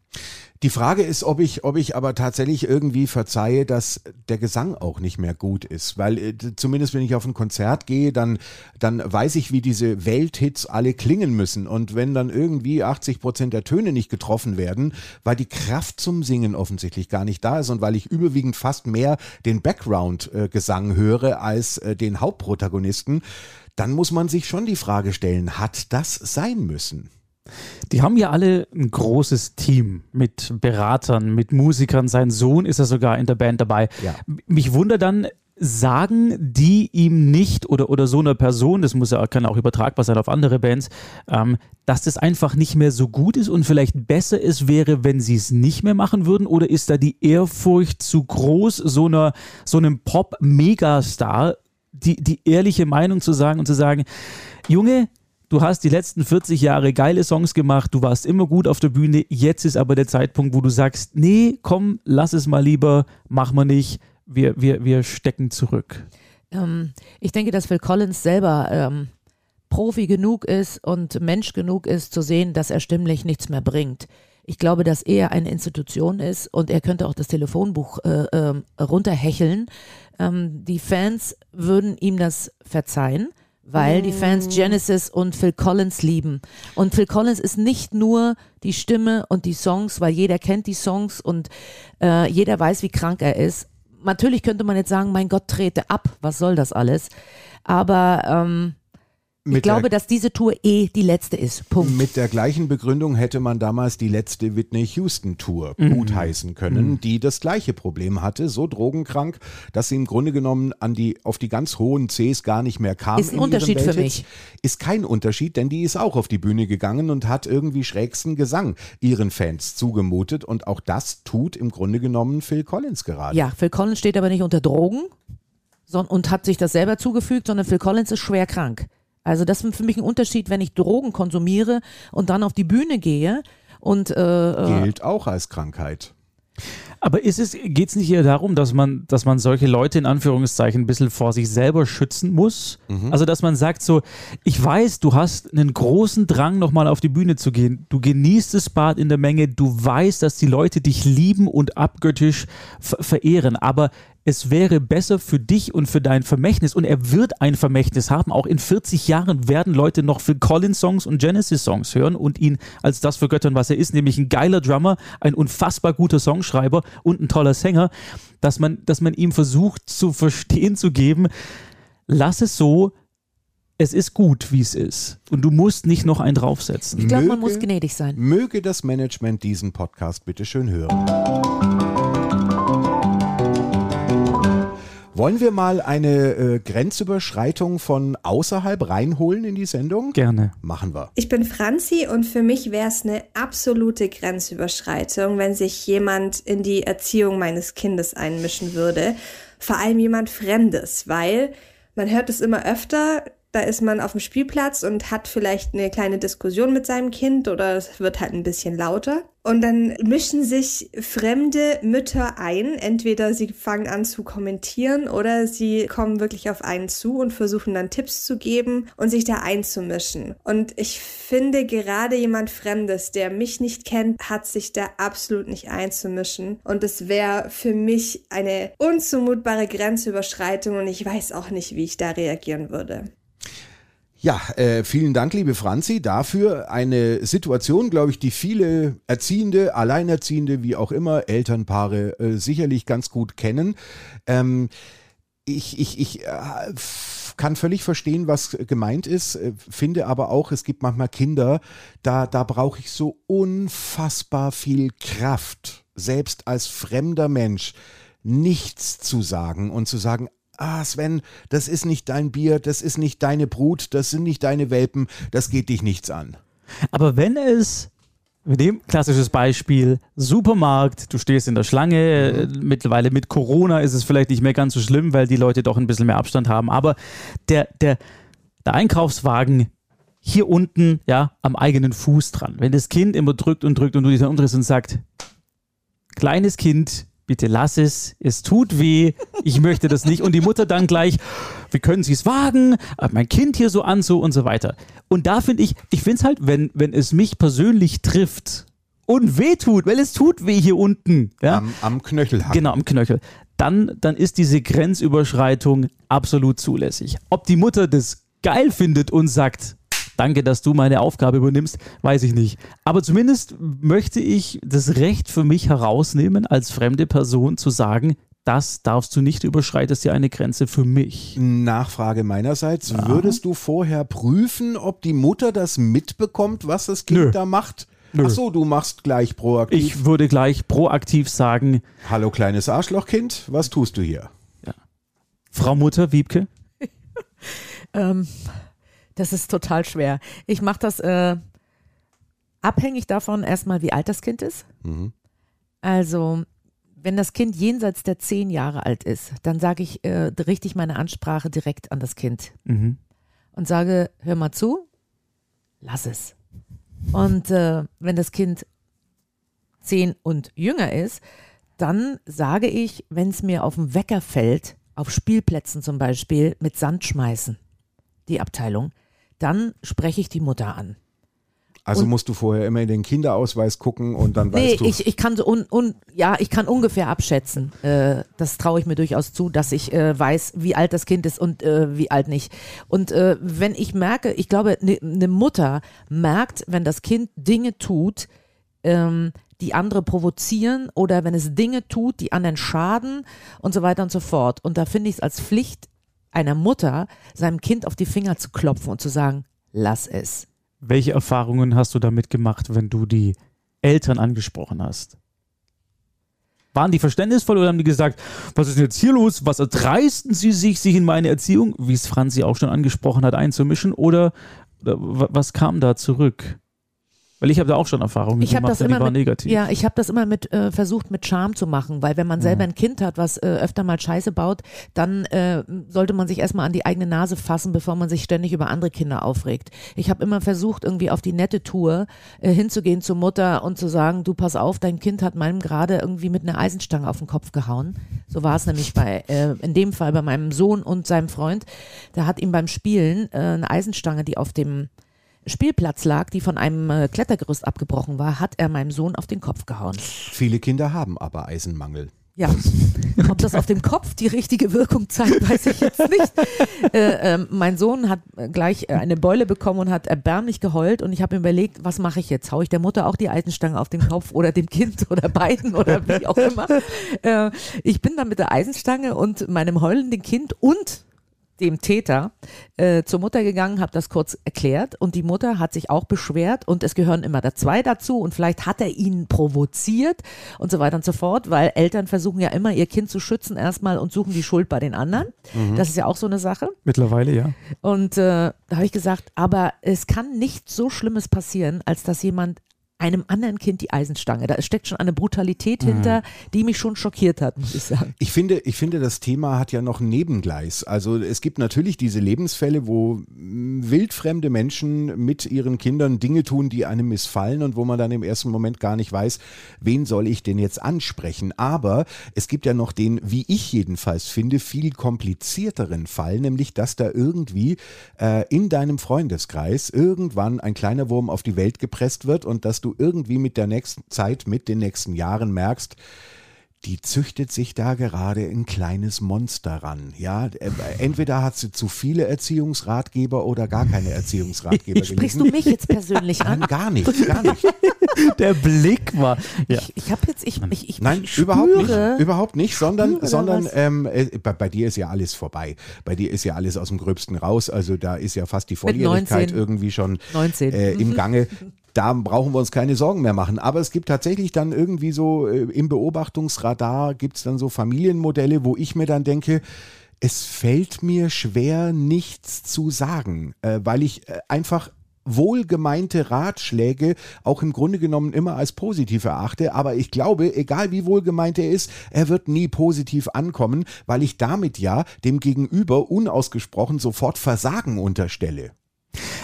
Die Frage ist, ob ich, ob ich aber tatsächlich irgendwie verzeihe, dass der Gesang auch nicht mehr gut ist. Weil äh, zumindest wenn ich auf ein Konzert gehe, dann, dann weiß ich, wie diese Welthits alle klingen müssen. Und wenn dann irgendwie 80 Prozent der Töne nicht getroffen werden, weil die Kraft zum Singen offensichtlich gar nicht da ist und weil ich überwiegend fast mehr den Background-Gesang äh, höre als äh, den Hauptprotagonisten, dann muss man sich schon die Frage stellen, hat das sein müssen? Die haben ja alle ein großes Team mit Beratern, mit Musikern. Sein Sohn ist ja sogar in der Band dabei. Ja. Mich wundert dann, sagen die ihm nicht oder, oder so einer Person, das muss ja, kann auch übertragbar sein auf andere Bands, ähm, dass das einfach nicht mehr so gut ist und vielleicht besser es wäre, wenn sie es nicht mehr machen würden? Oder ist da die Ehrfurcht zu groß, so, einer, so einem Pop-Megastar die, die ehrliche Meinung zu sagen und zu sagen, Junge, du hast die letzten 40 Jahre geile Songs gemacht, du warst immer gut auf der Bühne, jetzt ist aber der Zeitpunkt, wo du sagst, nee, komm, lass es mal lieber, mach mal nicht, wir, wir, wir stecken zurück. Ähm, ich denke, dass Phil Collins selber ähm, Profi genug ist und Mensch genug ist, zu sehen, dass er stimmlich nichts mehr bringt. Ich glaube, dass er eine Institution ist und er könnte auch das Telefonbuch äh, äh, runterhecheln. Ähm, die Fans würden ihm das verzeihen weil die Fans. Genesis und Phil Collins lieben. Und Phil Collins ist nicht nur die Stimme und die Songs, weil jeder kennt die Songs und äh, jeder weiß, wie krank er ist. Natürlich könnte man jetzt sagen, mein Gott, trete ab, was soll das alles? Aber ähm, ich glaube, dass diese Tour eh die letzte ist. Punkt. Mit der gleichen Begründung hätte man damals die letzte Whitney Houston Tour mhm. gutheißen können, mhm. die das gleiche Problem hatte, so drogenkrank, dass sie im Grunde genommen an die, auf die ganz hohen Cs gar nicht mehr kam. Ist ein Unterschied für mich. Ist kein Unterschied, denn die ist auch auf die Bühne gegangen und hat irgendwie schrägsten Gesang ihren Fans zugemutet und auch das tut im Grunde genommen Phil Collins gerade. Ja, Phil Collins steht aber nicht unter Drogen und hat sich das selber zugefügt, sondern Phil Collins ist schwer krank. Also das ist für mich ein Unterschied, wenn ich Drogen konsumiere und dann auf die Bühne gehe und äh, äh gilt auch als Krankheit. Aber es, geht es nicht eher darum, dass man, dass man solche Leute in Anführungszeichen ein bisschen vor sich selber schützen muss? Mhm. Also, dass man sagt so, ich weiß, du hast einen großen Drang, nochmal auf die Bühne zu gehen. Du genießt das Bad in der Menge. Du weißt, dass die Leute dich lieben und abgöttisch verehren. Aber es wäre besser für dich und für dein Vermächtnis und er wird ein Vermächtnis haben. Auch in 40 Jahren werden Leute noch Phil Collins Songs und Genesis Songs hören und ihn als das vergöttern, was er ist, nämlich ein geiler Drummer, ein unfassbar guter Songschreiber und ein toller Sänger, dass man, dass man ihm versucht zu verstehen zu geben, lass es so, es ist gut, wie es ist. Und du musst nicht noch einen draufsetzen. Ich glaube, man muss gnädig sein. Möge das Management diesen Podcast bitte schön hören. Wollen wir mal eine äh, Grenzüberschreitung von außerhalb reinholen in die Sendung? Gerne. Machen wir. Ich bin Franzi und für mich wäre es eine absolute Grenzüberschreitung, wenn sich jemand in die Erziehung meines Kindes einmischen würde. Vor allem jemand Fremdes, weil man hört es immer öfter, da ist man auf dem Spielplatz und hat vielleicht eine kleine Diskussion mit seinem Kind oder es wird halt ein bisschen lauter. Und dann mischen sich fremde Mütter ein. Entweder sie fangen an zu kommentieren oder sie kommen wirklich auf einen zu und versuchen dann Tipps zu geben und sich da einzumischen. Und ich finde gerade jemand Fremdes, der mich nicht kennt, hat sich da absolut nicht einzumischen. Und es wäre für mich eine unzumutbare Grenzüberschreitung und ich weiß auch nicht, wie ich da reagieren würde. Ja, äh, vielen Dank, liebe Franzi, dafür eine Situation, glaube ich, die viele Erziehende, Alleinerziehende, wie auch immer, Elternpaare äh, sicherlich ganz gut kennen. Ähm, ich ich, ich äh, kann völlig verstehen, was gemeint ist, äh, finde aber auch, es gibt manchmal Kinder, da, da brauche ich so unfassbar viel Kraft, selbst als fremder Mensch, nichts zu sagen und zu sagen, ah Sven, das ist nicht dein Bier, das ist nicht deine Brut, das sind nicht deine Welpen, das geht dich nichts an. Aber wenn es, wir nehmen klassisches Beispiel, Supermarkt, du stehst in der Schlange, äh, mittlerweile mit Corona ist es vielleicht nicht mehr ganz so schlimm, weil die Leute doch ein bisschen mehr Abstand haben, aber der, der, der Einkaufswagen hier unten, ja, am eigenen Fuß dran. Wenn das Kind immer drückt und drückt und du dich dann umdrehst und sagt, kleines Kind, bitte lass es, es tut weh, ich möchte das nicht. Und die Mutter dann gleich, wie können Sie es wagen, Äh, mein Kind hier so an, so und so weiter. Und da finde ich, ich finde es halt, wenn, wenn es mich persönlich trifft und weh tut, weil es tut weh hier unten, ja, Am, am Knöchel. Genau, am Knöchel. Dann, dann ist diese Grenzüberschreitung absolut zulässig. Ob die Mutter das geil findet und sagt, danke, dass du meine Aufgabe übernimmst, weiß ich nicht. Aber zumindest möchte ich das Recht für mich herausnehmen, als fremde Person zu sagen, das darfst du nicht überschreiten, das ist ja eine Grenze für mich. Nachfrage meinerseits, würdest du vorher prüfen, ob die Mutter das mitbekommt, was das Kind Nö. da macht? Nö. Ach so, du machst gleich proaktiv. Ich würde gleich proaktiv sagen, Hallo kleines Arschlochkind, was tust du hier? Frau Mutter, Wiebke, Ähm, das ist total schwer. Ich mache das äh, abhängig davon erstmal, wie alt das Kind ist. Also, wenn das Kind jenseits der zehn Jahre alt ist, dann sage ich, äh, richte ich meine Ansprache direkt an das Kind Mhm. und sage, hör mal zu, lass es. Und äh, wenn das Kind zehn und jünger ist, dann sage ich, wenn es mir auf den Wecker fällt, auf Spielplätzen zum Beispiel mit Sand schmeißen, die Abteilung, dann spreche ich die Mutter an. Also Und- musst du vorher immer in den Kinderausweis gucken und dann Nee, weißt du. ich, ich kann so un, un, ja, ich kann ungefähr abschätzen. Äh, das traue ich mir durchaus zu, dass ich äh, weiß, wie alt das Kind ist und äh, wie alt nicht. Und äh, wenn ich merke, ich glaube, eine ne Mutter merkt, wenn das Kind Dinge tut, ähm, die andere provozieren oder wenn es Dinge tut, die anderen schaden und so weiter und so fort. Und da finde ich es als Pflicht einer Mutter, seinem Kind auf die Finger zu klopfen und zu sagen, lass es. welche Erfahrungen hast du damit gemacht, wenn du die Eltern angesprochen hast? Waren die verständnisvoll oder haben die gesagt, was ist denn jetzt hier los? Was erdreisten sie sich, sich in meine Erziehung, wie es Franzi auch schon angesprochen hat, einzumischen? Oder, oder wa- was kam da zurück? Weil ich habe da auch schon Erfahrungen Ich gemacht, das und die immer waren mit, negativ. ja, ich habe das immer mit äh, versucht mit Charme zu machen, weil wenn man selber ein Kind hat, was äh, öfter mal Scheiße baut, dann äh, sollte man sich erstmal an die eigene Nase fassen, bevor man sich ständig über andere Kinder aufregt. Ich habe immer versucht, irgendwie auf die nette Tour äh, hinzugehen zur Mutter und zu sagen, du pass auf, dein Kind hat meinem gerade irgendwie mit einer Eisenstange auf den Kopf gehauen. So war es nämlich bei, äh, in dem Fall bei meinem Sohn und seinem Freund. Der hat ihm beim Spielen äh, eine Eisenstange, die auf dem Spielplatz lag, die von einem äh, Klettergerüst abgebrochen war, hat er meinem Sohn auf den Kopf gehauen. Viele Kinder haben aber Eisenmangel. Ja, ob das auf dem Kopf die richtige Wirkung zeigt, weiß ich jetzt nicht. Äh, äh, mein Sohn hat gleich eine Beule bekommen und hat erbärmlich geheult und ich habe mir überlegt, was mache ich jetzt? Hau ich der Mutter auch die Eisenstange auf den Kopf oder dem Kind oder beiden oder wie auch immer? Äh, ich bin dann mit der Eisenstange und meinem heulenden Kind und dem Täter äh, zur Mutter gegangen, habe das kurz erklärt und die Mutter hat sich auch beschwert und es gehören immer da zwei dazu und vielleicht hat er ihn provoziert und so weiter und so fort, weil Eltern versuchen ja immer ihr Kind zu schützen erstmal und suchen die Schuld bei den anderen. Mhm. Das ist ja auch so eine Sache. Mittlerweile ja. Und äh, da habe ich gesagt, aber es kann nichts so Schlimmes passieren, als dass jemand einem anderen Kind die Eisenstange. Da steckt schon eine Brutalität mhm. hinter, die mich schon schockiert hat, muss ich sagen. Ich finde, ich finde, das Thema hat ja noch ein Nebengleis. Also es gibt natürlich diese Lebensfälle, wo wildfremde Menschen mit ihren Kindern Dinge tun, die einem missfallen und wo man dann im ersten Moment gar nicht weiß, wen soll ich denn jetzt ansprechen. Aber es gibt ja noch den, wie ich jedenfalls finde, viel komplizierteren Fall, nämlich dass da irgendwie äh, in deinem Freundeskreis irgendwann ein kleiner Wurm auf die Welt gepresst wird und dass du irgendwie mit der nächsten Zeit, mit den nächsten Jahren merkst, die züchtet sich da gerade ein kleines Monster ran. Ja, äh, entweder hat sie zu viele Erziehungsratgeber oder gar keine Erziehungsratgeber. Sprichst du mich jetzt persönlich an? Nein, gar nicht, gar nicht. Der Blick war. Ja. Ich, ich habe jetzt, ich, ich, ich Nein, spüre, überhaupt nicht, überhaupt nicht, sondern, sondern ähm, äh, bei, bei, dir ist ja alles vorbei. Bei dir ist ja alles aus dem Gröbsten raus. Also da ist ja fast die Volljährigkeit irgendwie schon äh, im Gange da brauchen wir uns keine Sorgen mehr machen. Aber es gibt tatsächlich dann irgendwie so äh, im Beobachtungsradar gibt es dann so Familienmodelle, wo ich mir dann denke, es fällt mir schwer, nichts zu sagen, äh, weil ich äh, einfach wohlgemeinte Ratschläge auch im Grunde genommen immer als positiv erachte. Aber ich glaube, egal wie wohlgemeint er ist, er wird nie positiv ankommen, weil ich damit ja dem Gegenüber unausgesprochen sofort Versagen unterstelle.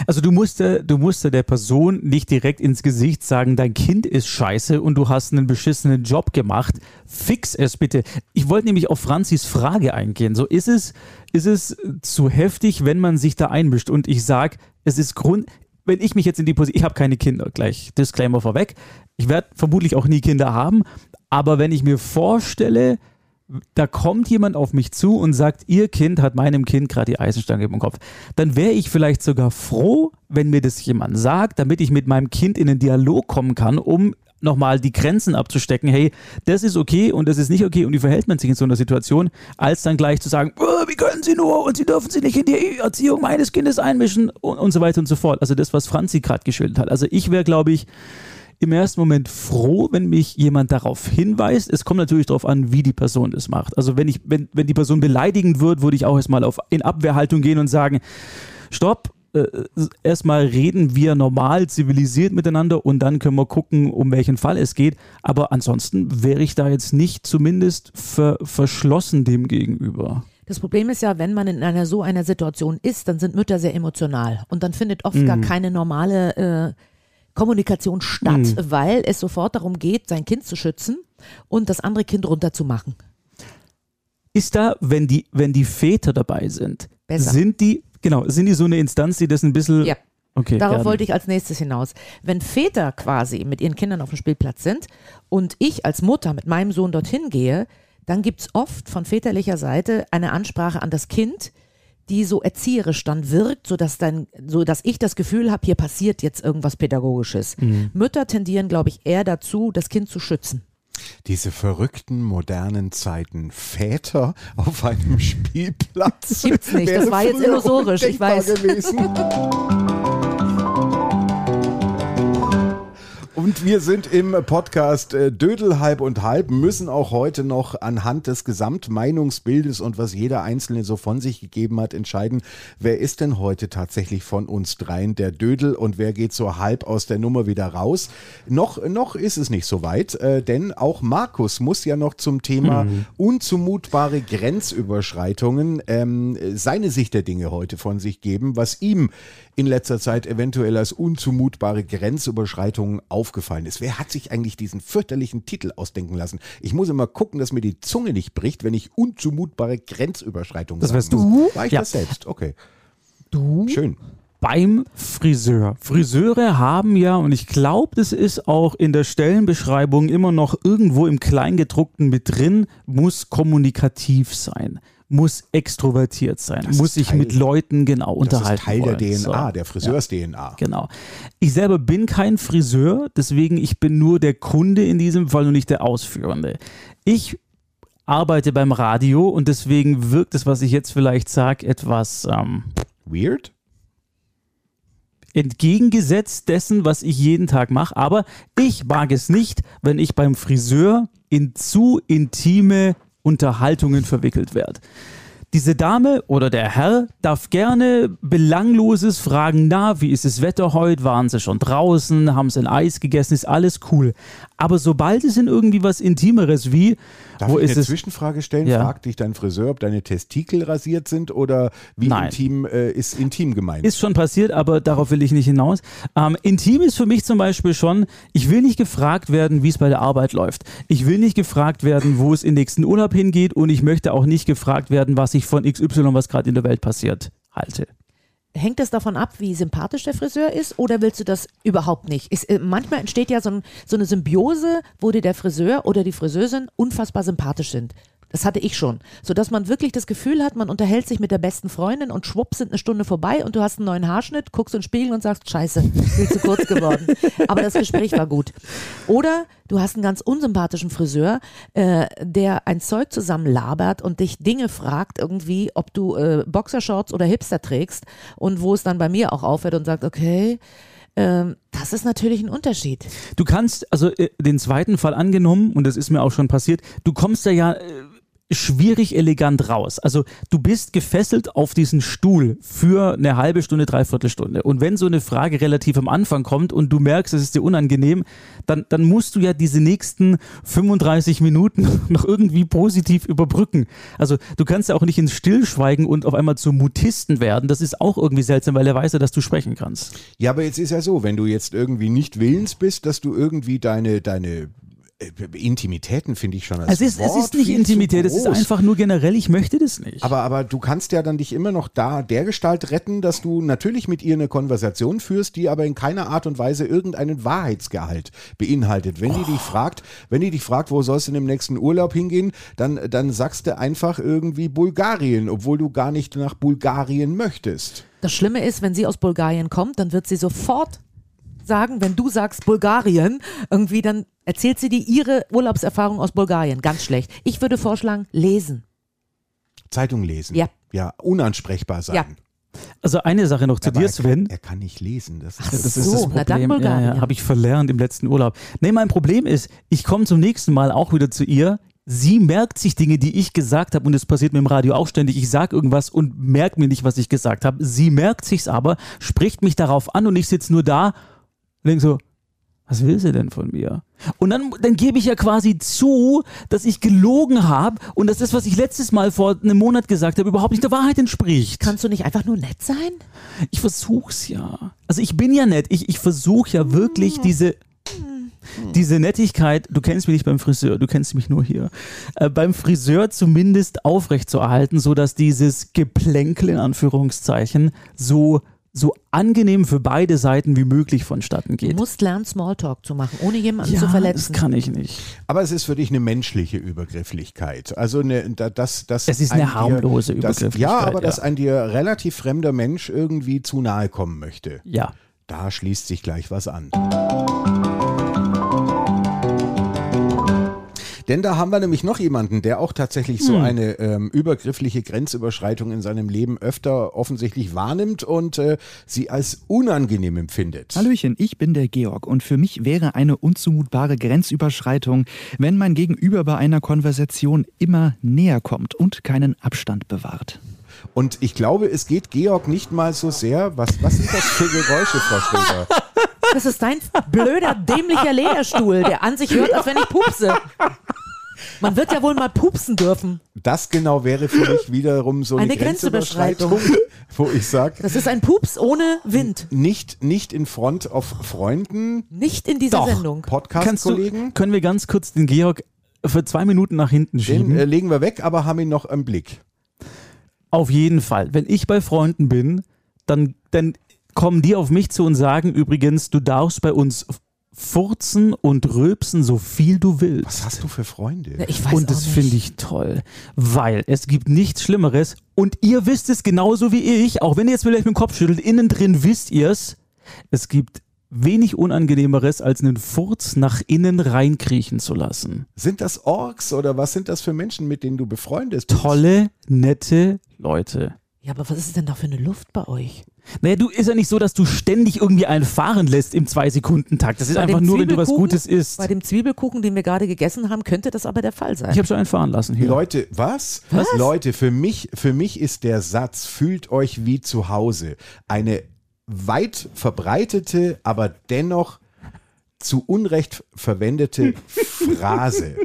Also du musst, du musst der Person nicht direkt ins Gesicht sagen, dein Kind ist scheiße und du hast einen beschissenen Job gemacht. Fix es bitte. Ich wollte nämlich auf Franzis Frage eingehen. So ist es, ist es zu heftig, wenn man sich da einmischt? Und ich sage, es ist Grund, wenn ich mich jetzt in die Position, ich habe keine Kinder, gleich Disclaimer vorweg. Ich werde vermutlich auch nie Kinder haben, aber wenn ich mir vorstelle, da kommt jemand auf mich zu und sagt, ihr Kind hat meinem Kind gerade die Eisenstange im Kopf, dann wäre ich vielleicht sogar froh, wenn mir das jemand sagt, damit ich mit meinem Kind in einen Dialog kommen kann, um nochmal die Grenzen abzustecken, hey, das ist okay und das ist nicht okay. Und wie verhält man sich in so einer Situation, als dann gleich zu sagen, oh, wie können Sie nur? Und Sie dürfen sich nicht in die Erziehung meines Kindes einmischen? Und, und so weiter und so fort. Also das, was Franzi gerade geschildert hat. Also ich wäre, glaube ich, im ersten Moment froh, wenn mich jemand darauf hinweist. Es kommt natürlich darauf an, wie die Person das macht. Also wenn ich, wenn, wenn die Person beleidigend wird, würde ich auch erstmal auf, in Abwehrhaltung gehen und sagen, stopp, äh, erstmal reden wir normal, zivilisiert miteinander und dann können wir gucken, um welchen Fall es geht. Aber ansonsten wäre ich da jetzt nicht zumindest ver verschlossen dem gegenüber. Das Problem ist ja, wenn man in einer so einer Situation ist, dann sind Mütter sehr emotional und dann findet oft mm. gar keine normale äh, Kommunikation statt, mhm. weil es sofort darum geht, sein Kind zu schützen und das andere Kind runterzumachen. Ist da, wenn die, wenn die Väter dabei sind, Besser. sind die, genau, sind die so eine Instanz, die das ein bisschen. Ja. Okay, Darauf gerne. wollte ich als nächstes hinaus. Wenn Väter quasi mit ihren Kindern auf dem Spielplatz sind und ich als Mutter mit meinem Sohn dorthin gehe, dann gibt es oft von väterlicher Seite eine Ansprache an das Kind, die so erzieherisch dann wirkt, sodass dann, so dass ich das Gefühl habe, hier passiert jetzt irgendwas Pädagogisches. Mhm. Mütter tendieren, glaube ich, eher dazu, das Kind zu schützen. Diese verrückten modernen Zeiten. Väter auf einem Spielplatz. Gibt's nicht. Das war jetzt illusorisch, ich weiß. Gewesen. Und wir sind im Podcast äh, Dödel halb und halb, müssen auch heute noch anhand des Gesamtmeinungsbildes und was jeder Einzelne so von sich gegeben hat, entscheiden, wer ist denn heute tatsächlich von uns dreien der Dödel und wer geht so halb aus der Nummer wieder raus. Noch, noch ist es nicht so weit, äh, denn auch Markus muss ja noch zum Thema mhm. unzumutbare Grenzüberschreitungen ähm, seine Sicht der Dinge heute von sich geben, was ihm in letzter Zeit eventuell als unzumutbare Grenzüberschreitungen aufgefallen ist. Wer hat sich eigentlich diesen fürchterlichen Titel ausdenken lassen? Ich muss immer gucken, dass mir die Zunge nicht bricht, wenn ich unzumutbare Grenzüberschreitungen Das wärst du? War ich ja. das selbst? Okay. Du? Schön. beim Friseur. Friseure haben ja, und ich glaube, das ist auch in der Stellenbeschreibung immer noch irgendwo im Kleingedruckten mit drin, muss kommunikativ sein, muss extrovertiert sein, Das muss sich Teil- mit Leuten genau Das unterhalten. ist Teil der wollen. DNA, So. der Friseurs-DNA. Genau. Ich selber bin kein Friseur, deswegen ich bin nur der Kunde in diesem Fall und nicht der Ausführende. Ich arbeite beim Radio und deswegen wirkt es, was ich jetzt vielleicht sage, etwas ähm, Weird? entgegengesetzt dessen, was ich jeden Tag mache. Aber ich mag es nicht, wenn ich beim Friseur in zu intime Unterhaltungen verwickelt werde. Diese Dame oder der Herr darf gerne Belangloses fragen, na, wie ist das Wetter heute? Waren sie schon draußen? Haben sie ein Eis gegessen? Ist alles cool. Aber sobald es in irgendwie was Intimeres wie, Darf wo ich ist eine es? Zwischenfrage stellen? Ja. Fragt dich dein Friseur, ob deine Testikel rasiert sind oder wie Nein. intim äh, ist intim gemeint? Ist schon passiert, aber darauf will ich nicht hinaus. Ähm, intim ist für mich zum Beispiel schon, ich will nicht gefragt werden, wie es bei der Arbeit läuft. Ich will nicht gefragt werden, wo es in nächsten Urlaub hingeht und ich möchte auch nicht gefragt werden, was ich von XY, was gerade in der Welt passiert, halte. Hängt es davon ab, wie sympathisch der Friseur ist oder willst du das überhaupt nicht? Ist, äh, manchmal entsteht ja so, ein, so eine Symbiose, wo dir der Friseur oder die Friseurin unfassbar sympathisch sind. Das hatte ich schon. Sodass man wirklich das Gefühl hat, man unterhält sich mit der besten Freundin und schwupp sind eine Stunde vorbei und du hast einen neuen Haarschnitt, guckst in den Spiegel und sagst, scheiße, viel zu kurz geworden. Aber das Gespräch war gut. Oder du hast einen ganz unsympathischen Friseur, äh, der ein Zeug zusammen labert und dich Dinge fragt, irgendwie, ob du äh, Boxershorts oder Hipster trägst und wo es dann bei mir auch aufhört und sagt, okay, ähm, das ist natürlich ein Unterschied. Du kannst, also äh, den zweiten Fall angenommen, und das ist mir auch schon passiert, du kommst da ja äh, schwierig elegant raus. Also du bist gefesselt auf diesen Stuhl für eine halbe Stunde, dreiviertel Stunde. Und wenn so eine Frage relativ am Anfang kommt und du merkst, es ist dir unangenehm, dann, dann musst du ja diese nächsten 35 Minuten noch irgendwie positiv überbrücken. Also du kannst ja auch nicht ins Stillschweigen und auf einmal zum Mutisten werden. Das ist auch irgendwie seltsam, weil er weiß ja, dass du sprechen kannst. Ja, aber jetzt ist ja so, wenn du jetzt irgendwie nicht willens bist, dass du irgendwie deine, deine Intimitäten, finde ich schon als Es ist, es Wort ist nicht Intimität, es ist einfach nur generell, ich möchte das nicht. Aber, aber du kannst ja dann dich immer noch da der Gestalt retten, dass du natürlich mit ihr eine Konversation führst, die aber in keiner Art und Weise irgendeinen Wahrheitsgehalt beinhaltet. Wenn die dich fragt, wenn die dich fragt, wo sollst du im nächsten Urlaub hingehen, dann, dann sagst du einfach irgendwie Bulgarien, obwohl du gar nicht nach Bulgarien möchtest. Das Schlimme ist, wenn sie aus Bulgarien kommt, dann wird sie sofort sagen, wenn du sagst Bulgarien, irgendwie dann erzählt sie dir ihre Urlaubserfahrung aus Bulgarien. Ganz schlecht. Ich würde vorschlagen, lesen. Zeitung lesen. Ja. Ja, unansprechbar sein. Ja. Also eine Sache noch zu Aber dir, er, kann, Sven. er kann nicht lesen. Das Ach ist, Das so, ist das na dann Problem. ja, Bulgarien. ja, habe ich verlernt im letzten Urlaub. Nee, mein Problem ist, ich komme zum nächsten Mal auch wieder zu ihr. Sie merkt sich Dinge, die ich gesagt habe, und das passiert mir im Radio auch ständig. Ich sage irgendwas und merke mir nicht, was ich gesagt habe. Sie merkt sich's aber, spricht mich darauf an und ich sitze nur da und denke so, was will sie denn von mir? Und dann, dann gebe ich ja quasi zu, dass ich gelogen habe und dass das, was ich letztes Mal vor einem Monat gesagt habe, überhaupt nicht der Wahrheit entspricht. Kannst du nicht einfach nur nett sein? Ich versuch's ja. Also ich bin ja nett. Ich, ich versuche ja wirklich diese, diese Nettigkeit, du kennst mich nicht beim Friseur, du kennst mich nur hier, äh, beim Friseur zumindest aufrechtzuerhalten, sodass dieses Geplänkel in Anführungszeichen so, so angenehm für beide Seiten wie möglich vonstatten Du geht. musst lernen, Smalltalk zu machen, ohne jemanden ja, zu das verletzen. kann ich nicht. aber es ist für dich eine menschliche Übergrifflichkeit. Also eine, da- das, das Es ist ein eine dir- harmlose das, Ja, Übergrifflichkeit, aber dass ja. ein dir relativ fremder Mensch irgendwie zu nahe kommen möchte. Ja. Da schließt sich gleich was an. Denn da haben wir nämlich noch jemanden, der auch tatsächlich so Hm. eine ähm, übergriffliche Grenzüberschreitung in seinem Leben öfter offensichtlich wahrnimmt und äh, sie als unangenehm empfindet. Hallöchen, ich bin der Georg und für mich wäre eine unzumutbare Grenzüberschreitung, wenn mein Gegenüber bei einer Konversation immer näher kommt und keinen Abstand bewahrt. Und ich glaube, es geht Georg nicht mal so sehr. Was, was sind das für Geräusche, Frau Schröder? Das ist dein blöder, dämlicher Lederstuhl, der an sich hört, als wenn ich pupse. Man wird ja wohl mal pupsen dürfen. Das genau wäre für mich wiederum so eine, Eine Grenzüberschreitung. Wo ich sage, Das ist ein Pups ohne Wind. nicht, nicht in Front auf Freunden, Nicht in dieser Doch. Sendung. Podcast-Kollegen. können wir ganz kurz den Georg für zwei Minuten nach hinten Den schieben? äh, legen wir weg, aber haben ihn noch im Blick. Auf jeden Fall. Wenn ich bei Freunden bin, dann, dann kommen die auf mich zu und sagen übrigens, du darfst bei uns furzen und rülpsen, so viel du willst. Was hast du für Freunde? Ja, Ich weiß und das finde ich toll, weil es gibt nichts Schlimmeres und ihr wisst es genauso wie ich, auch wenn ihr jetzt vielleicht mit dem Kopf schüttelt, innen drin wisst ihr es, es gibt wenig Unangenehmeres, als einen Furz nach innen reinkriechen zu lassen. Sind das Orks oder was sind das für Menschen, mit denen du befreundet bist? Tolle, nette Leute. Ja, aber was ist denn da für eine Luft bei euch? Naja, du ist ja nicht so, dass du ständig irgendwie einen fahren lässt im Zwei-Sekunden-Takt. Das ist Bei einfach nur, wenn du was Gutes isst. Bei dem Zwiebelkuchen, den wir gerade gegessen haben, könnte das aber der Fall sein. Ich habe schon einen fahren lassen hier. Leute, was? Was? Leute, für mich, für mich ist der Satz, fühlt euch wie zu Hause, eine weit verbreitete, aber dennoch zu Unrecht verwendete Phrase.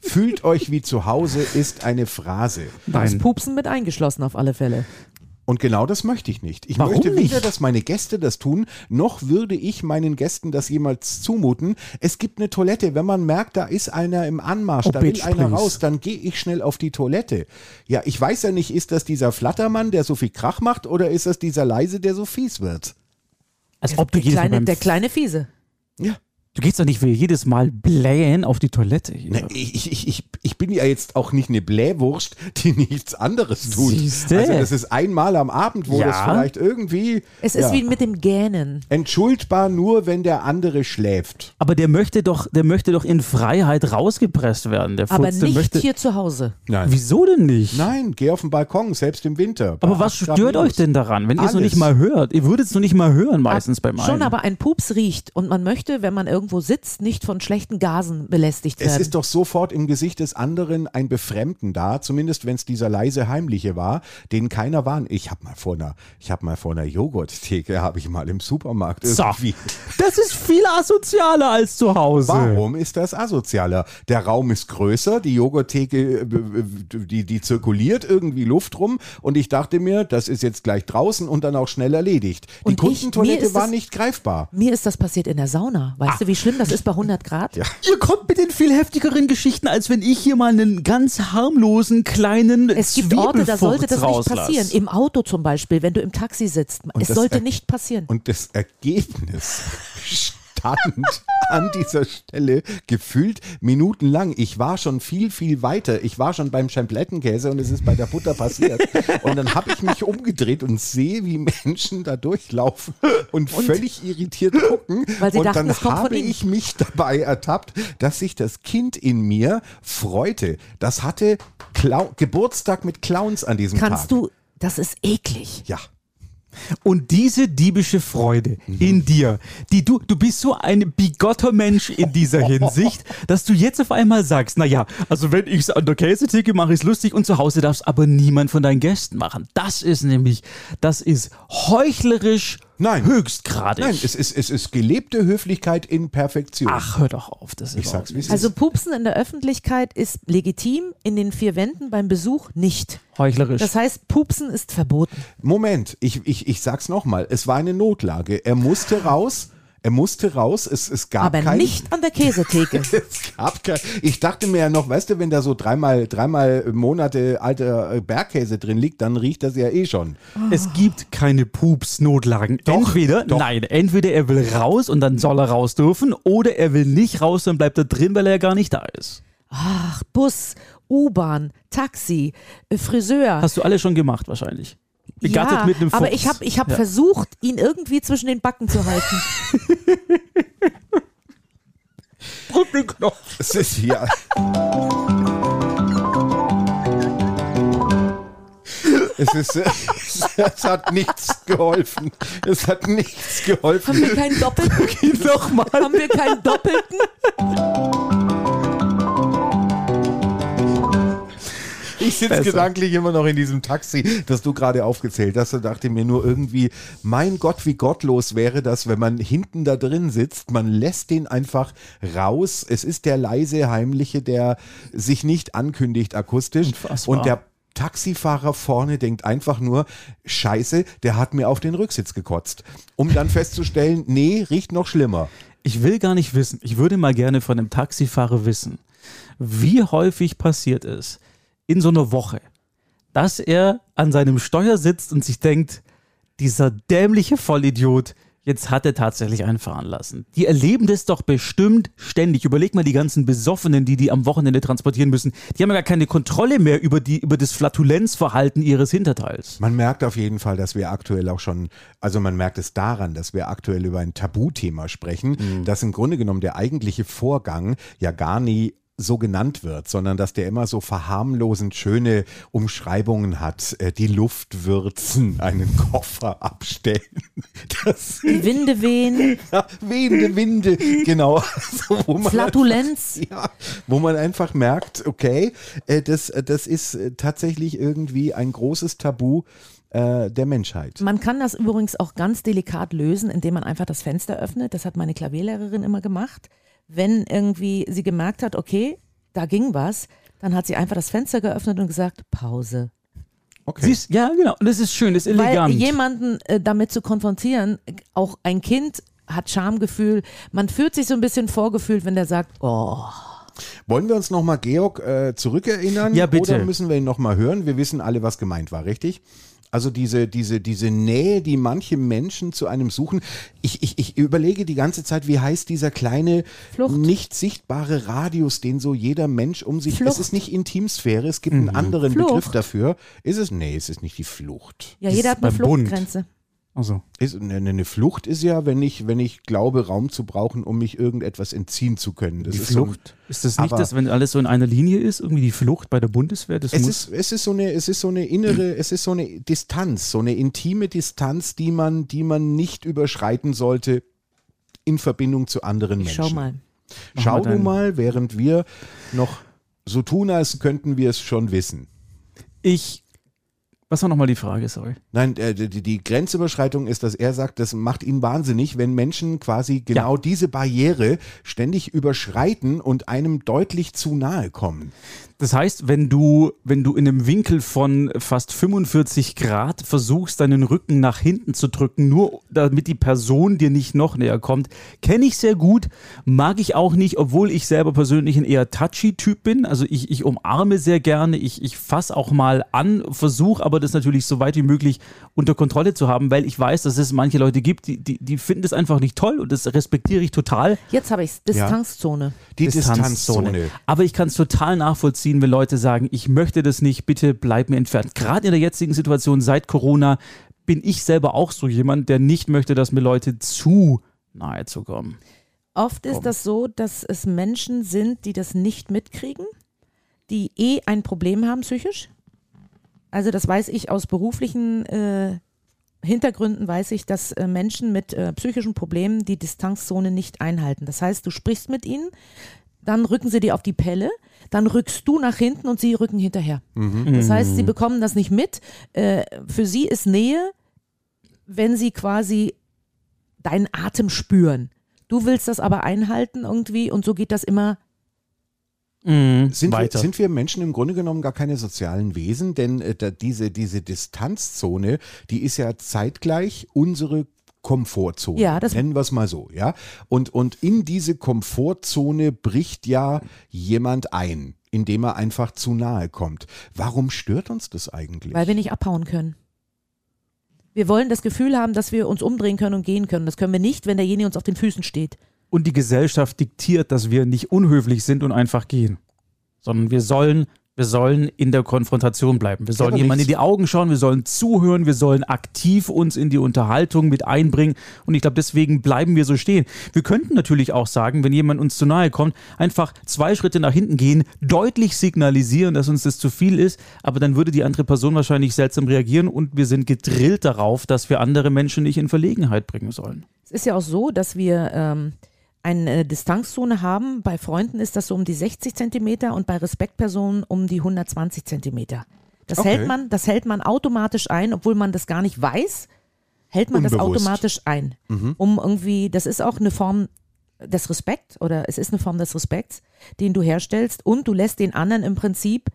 Fühlt euch wie zu Hause ist eine Phrase. Das Nein. Pupsen mit eingeschlossen auf alle Fälle. Und genau das möchte ich nicht. Ich Warum möchte weder, nicht? dass meine Gäste das tun, noch würde ich meinen Gästen das jemals zumuten. Es gibt eine Toilette. Wenn man merkt, da ist einer im Anmarsch, Oh, da will bitch, einer please. raus, dann gehe ich schnell auf die Toilette. Ja, ich weiß ja nicht, ist das dieser Flattermann, der so viel Krach macht, oder ist das dieser Leise, der so fies wird? Als ob du Der kleine, der kleine Fiese. Ja. Du gehst doch nicht wie jedes Mal blähen auf die Toilette. Ne, ich, ich, ich, ich bin ja jetzt auch nicht eine Blähwurst, die nichts anderes tut. Siehste? Also das ist einmal am Abend, wo Ja. das vielleicht irgendwie Es ist ja, wie mit dem Gähnen. entschuldbar nur, wenn der andere schläft. Aber der möchte doch, der möchte doch in Freiheit rausgepresst werden. Der Aber Furz, nicht möchte. hier zu Hause. Nein. Wieso denn nicht? Nein, geh auf den Balkon, selbst im Winter. Aber was stört euch denn daran, wenn ihr es noch nicht mal hört? Ihr würdet es noch nicht mal hören meistens beim einen. Schon, aber ein Pups riecht und man möchte, wenn man irgendwo sitzt, nicht von schlechten Gasen belästigt Es werden. ist doch sofort im Gesicht des anderen ein Befremden da, zumindest wenn es dieser leise Heimliche war, den keiner warnt. Ich habe mal vor einer, ich habe mal vor einer Joghurttheke, habe ich mal im Supermarkt So. irgendwie. Das ist viel asozialer als zu Hause. Warum ist das asozialer? Der Raum ist größer, die Joghurttheke, äh, die, die zirkuliert irgendwie Luft rum und ich dachte mir, das ist jetzt gleich draußen und dann auch schnell erledigt. Die Und ich- Kundentoilette ist war das- nicht greifbar. Mir ist das passiert in der Sauna. Weißt du, wie schlimm das ist bei 100 Grad? Ja. Ihr kommt mit den viel heftigeren Geschichten, als wenn ich hier mal einen ganz harmlosen kleinen Es gibt Orte, da sollte das nicht passieren. Im Auto zum Beispiel, wenn du im Taxi sitzt. es das sollte er- nicht passieren. Und das Ergebnis stand an dieser Stelle gefühlt minutenlang. Ich war schon viel, viel weiter. Ich war schon beim Champlettenkäse und es ist bei der Butter passiert. Und dann habe ich mich umgedreht und sehe, wie Menschen da durchlaufen und, völlig irritiert gucken. Und dachten, dann habe ich mich dabei ertappt, dass sich das Kind in mir freute. Das hatte Clou Geburtstag mit Clowns an diesem Tag. Kannst du, das ist eklig. Ja. Und diese diebische Freude in dir, die du, du bist so ein bigotter Mensch in dieser Hinsicht, dass du jetzt auf einmal sagst, naja, also wenn ich es an der Käsetheke mache, ist lustig und zu Hause darfst aber niemand von deinen Gästen machen. Das ist nämlich, das ist heuchlerisch Nein. höchstgradig. Nein, es ist, es ist gelebte Höflichkeit in Perfektion. Ach, hör doch auf, das ist ich sag's wie es Also ist. Pupsen in der Öffentlichkeit ist legitim, in den vier Wänden beim Besuch nicht. heuchlerisch. Das heißt, Pupsen ist verboten. Moment, ich, ich, ich sag's nochmal. Es war eine Notlage. Er musste raus. Er musste raus. Es, es gab Aber kein, nicht an der Käsetheke. Es gab kein, ich dachte mir ja noch, weißt du, wenn da so dreimal, dreimal Monate alter äh, Bergkäse drin liegt, dann riecht das ja eh schon. Es gibt keine Pups-Notlagen. Doch, entweder, doch. nein, entweder er will raus und dann soll er raus dürfen, oder er will nicht raus, dann bleibt er drin, weil er ja gar nicht da ist. Ach, Bus, U-Bahn, Taxi, äh, Friseur. Hast du alle schon gemacht, wahrscheinlich. Begattet ja, mit einem aber Fuchs. ich habe ich hab Ja. versucht, ihn irgendwie zwischen den Backen zu halten. Es ist ja. Es ist, es hat nichts geholfen. Es hat nichts geholfen. Haben wir keinen Doppelten? Nochmal. Haben wir keinen Doppelten? Ich sitze gedanklich immer noch in diesem Taxi, das du gerade aufgezählt hast und dachte mir nur irgendwie, mein Gott, wie gottlos wäre das, wenn man hinten da drin sitzt, man lässt den einfach raus. Es ist der leise, heimliche, der sich nicht ankündigt akustisch Unfassbar. und der Taxifahrer vorne denkt einfach nur, scheiße, der hat mir auf den Rücksitz gekotzt. Um dann festzustellen, nee, riecht noch schlimmer. Ich will gar nicht wissen, ich würde mal gerne von einem Taxifahrer wissen, wie häufig passiert es in so einer Woche, dass er an seinem Steuer sitzt und sich denkt, dieser dämliche Vollidiot, jetzt hat er tatsächlich einen fahren lassen. Die erleben das doch bestimmt ständig. Überleg mal die ganzen Besoffenen, die die am Wochenende transportieren müssen. Die haben ja gar keine Kontrolle mehr über, die, über das Flatulenzverhalten ihres Hinterteils. Man merkt auf jeden Fall, dass wir aktuell auch schon, also man merkt es daran, dass wir aktuell über ein Tabuthema sprechen, Mhm. dass im Grunde genommen der eigentliche Vorgang ja gar nie so genannt wird, sondern dass der immer so verharmlosend schöne Umschreibungen hat. Äh, Die Luft würzen, einen Koffer abstellen. Das Die Winde wehen, ja, wehende Winde, genau. Also, wo Flatulenz. ja, wo man einfach merkt, okay, äh, das, äh, das ist tatsächlich irgendwie ein großes Tabu der Menschheit. Man kann das übrigens auch ganz delikat lösen, indem man einfach das Fenster öffnet. Das hat meine Klavierlehrerin immer gemacht. Wenn irgendwie sie gemerkt hat, okay, da ging was, dann hat sie einfach das Fenster geöffnet und gesagt, Pause. Okay. Siehst, ja, genau. Und das ist schön, das ist Weil elegant. jemanden äh, damit zu konfrontieren, auch ein Kind hat Schamgefühl. Man fühlt sich so ein bisschen vorgefühlt, wenn der sagt, oh, Wollen wir uns nochmal Georg äh, zurückerinnern? Ja, bitte. Oder müssen wir ihn nochmal hören? Wir wissen alle, was gemeint war, richtig? Also diese, diese, diese Nähe, die manche Menschen zu einem suchen. Ich, ich, ich überlege die ganze Zeit, wie heißt dieser kleine, Flucht. nicht sichtbare Radius, den so jeder Mensch um sich. Flucht. Es ist nicht Intimsphäre, es gibt einen anderen Flucht. Begriff dafür. Ist es? Nee, es ist nicht die Flucht. ja, Das jeder hat eine beim Bund. Also, Ist, eine, eine Flucht ist ja, wenn ich, wenn ich glaube, Raum zu brauchen, um mich irgendetwas entziehen zu können. Das die ist so ein- Flucht. ist das nicht das, wenn alles so in einer Linie ist, irgendwie die Flucht bei der Bundeswehr? Das Es muss, ist, es ist so eine, es ist so eine innere, es ist so eine Distanz, so eine intime Distanz, die man, die man nicht überschreiten sollte in Verbindung zu anderen Ich Menschen. schau mal. Mach Schau mal du mal, während wir noch so tun, als könnten wir es schon wissen. ich. Was war nochmal die Frage, sorry? Nein, äh, die, die Grenzüberschreitung ist, dass er sagt, das macht ihn wahnsinnig, wenn Menschen quasi genau diese Barriere ständig überschreiten und einem deutlich zu nahe kommen. Das heißt, wenn du, wenn du in einem Winkel von fast 45 Grad versuchst, deinen Rücken nach hinten zu drücken, nur damit die Person dir nicht noch näher kommt, kenne ich sehr gut, mag ich auch nicht, obwohl ich selber persönlich ein eher touchy Typ bin. Also ich, ich umarme sehr gerne, ich, ich fasse auch mal an, versuche aber das natürlich so weit wie möglich unter Kontrolle zu haben, weil ich weiß, dass es manche Leute gibt, die, die, die finden das einfach nicht toll und das respektiere ich total. Jetzt habe ich Distanzzone. Die Distanzzone. Aber ich kann es total nachvollziehen, wenn Leute sagen, ich möchte das nicht, bitte bleib mir entfernt. Gerade in der jetzigen Situation seit Corona bin ich selber auch so jemand, der nicht möchte, dass mir Leute zu nahe zu kommen. Oft ist das so, dass es Menschen sind, die das nicht mitkriegen, die eh ein Problem haben psychisch. Also das weiß ich aus beruflichen äh, Hintergründen, weiß ich, dass äh, Menschen mit äh, psychischen Problemen die Distanzzone nicht einhalten. Das heißt, du sprichst mit ihnen, dann rücken sie dir auf die Pelle, dann rückst du nach hinten und sie rücken hinterher. Das heißt, sie bekommen das nicht mit. Äh, für sie ist Nähe, wenn sie quasi deinen Atem spüren. Du willst das aber einhalten irgendwie und so geht das immer. Sind wir, Weiter. sind wir Menschen im Grunde genommen gar keine sozialen Wesen? Denn äh, da, diese, diese Distanzzone, die ist ja zeitgleich unsere Komfortzone. Ja, das- Nennen wir es mal so, ja. Und, und in diese Komfortzone bricht ja jemand ein, indem er einfach zu nahe kommt. Warum stört uns das eigentlich? Weil wir nicht abhauen können. Wir wollen das Gefühl haben, dass wir uns umdrehen können und gehen können. Das können wir nicht, wenn derjenige uns auf den Füßen steht. Und die Gesellschaft diktiert, dass wir nicht unhöflich sind und einfach gehen. Sondern wir sollen, wir sollen in der Konfrontation bleiben. Wir sollen aber jemandem in die Augen schauen, wir sollen zuhören, wir sollen aktiv uns in die Unterhaltung mit einbringen. Und ich glaube, deswegen bleiben wir so stehen. Wir könnten natürlich auch sagen, wenn jemand uns zu nahe kommt, einfach zwei Schritte nach hinten gehen, deutlich signalisieren, dass uns das zu viel ist, aber dann würde die andere Person wahrscheinlich seltsam reagieren und wir sind gedrillt darauf, dass wir andere Menschen nicht in Verlegenheit bringen sollen. Es ist ja auch so, dass wir ähm, eine Distanzzone haben. Bei Freunden ist das so um die 60 Zentimeter und bei Respektpersonen um die 120 Zentimeter. Das, Okay. hält man, das hält man automatisch ein, obwohl man das gar nicht weiß, hält man das Unbewusst. automatisch ein. Um irgendwie, das ist auch eine Form des Respekts oder es ist eine Form des Respekts, den du herstellst und du lässt den anderen im Prinzip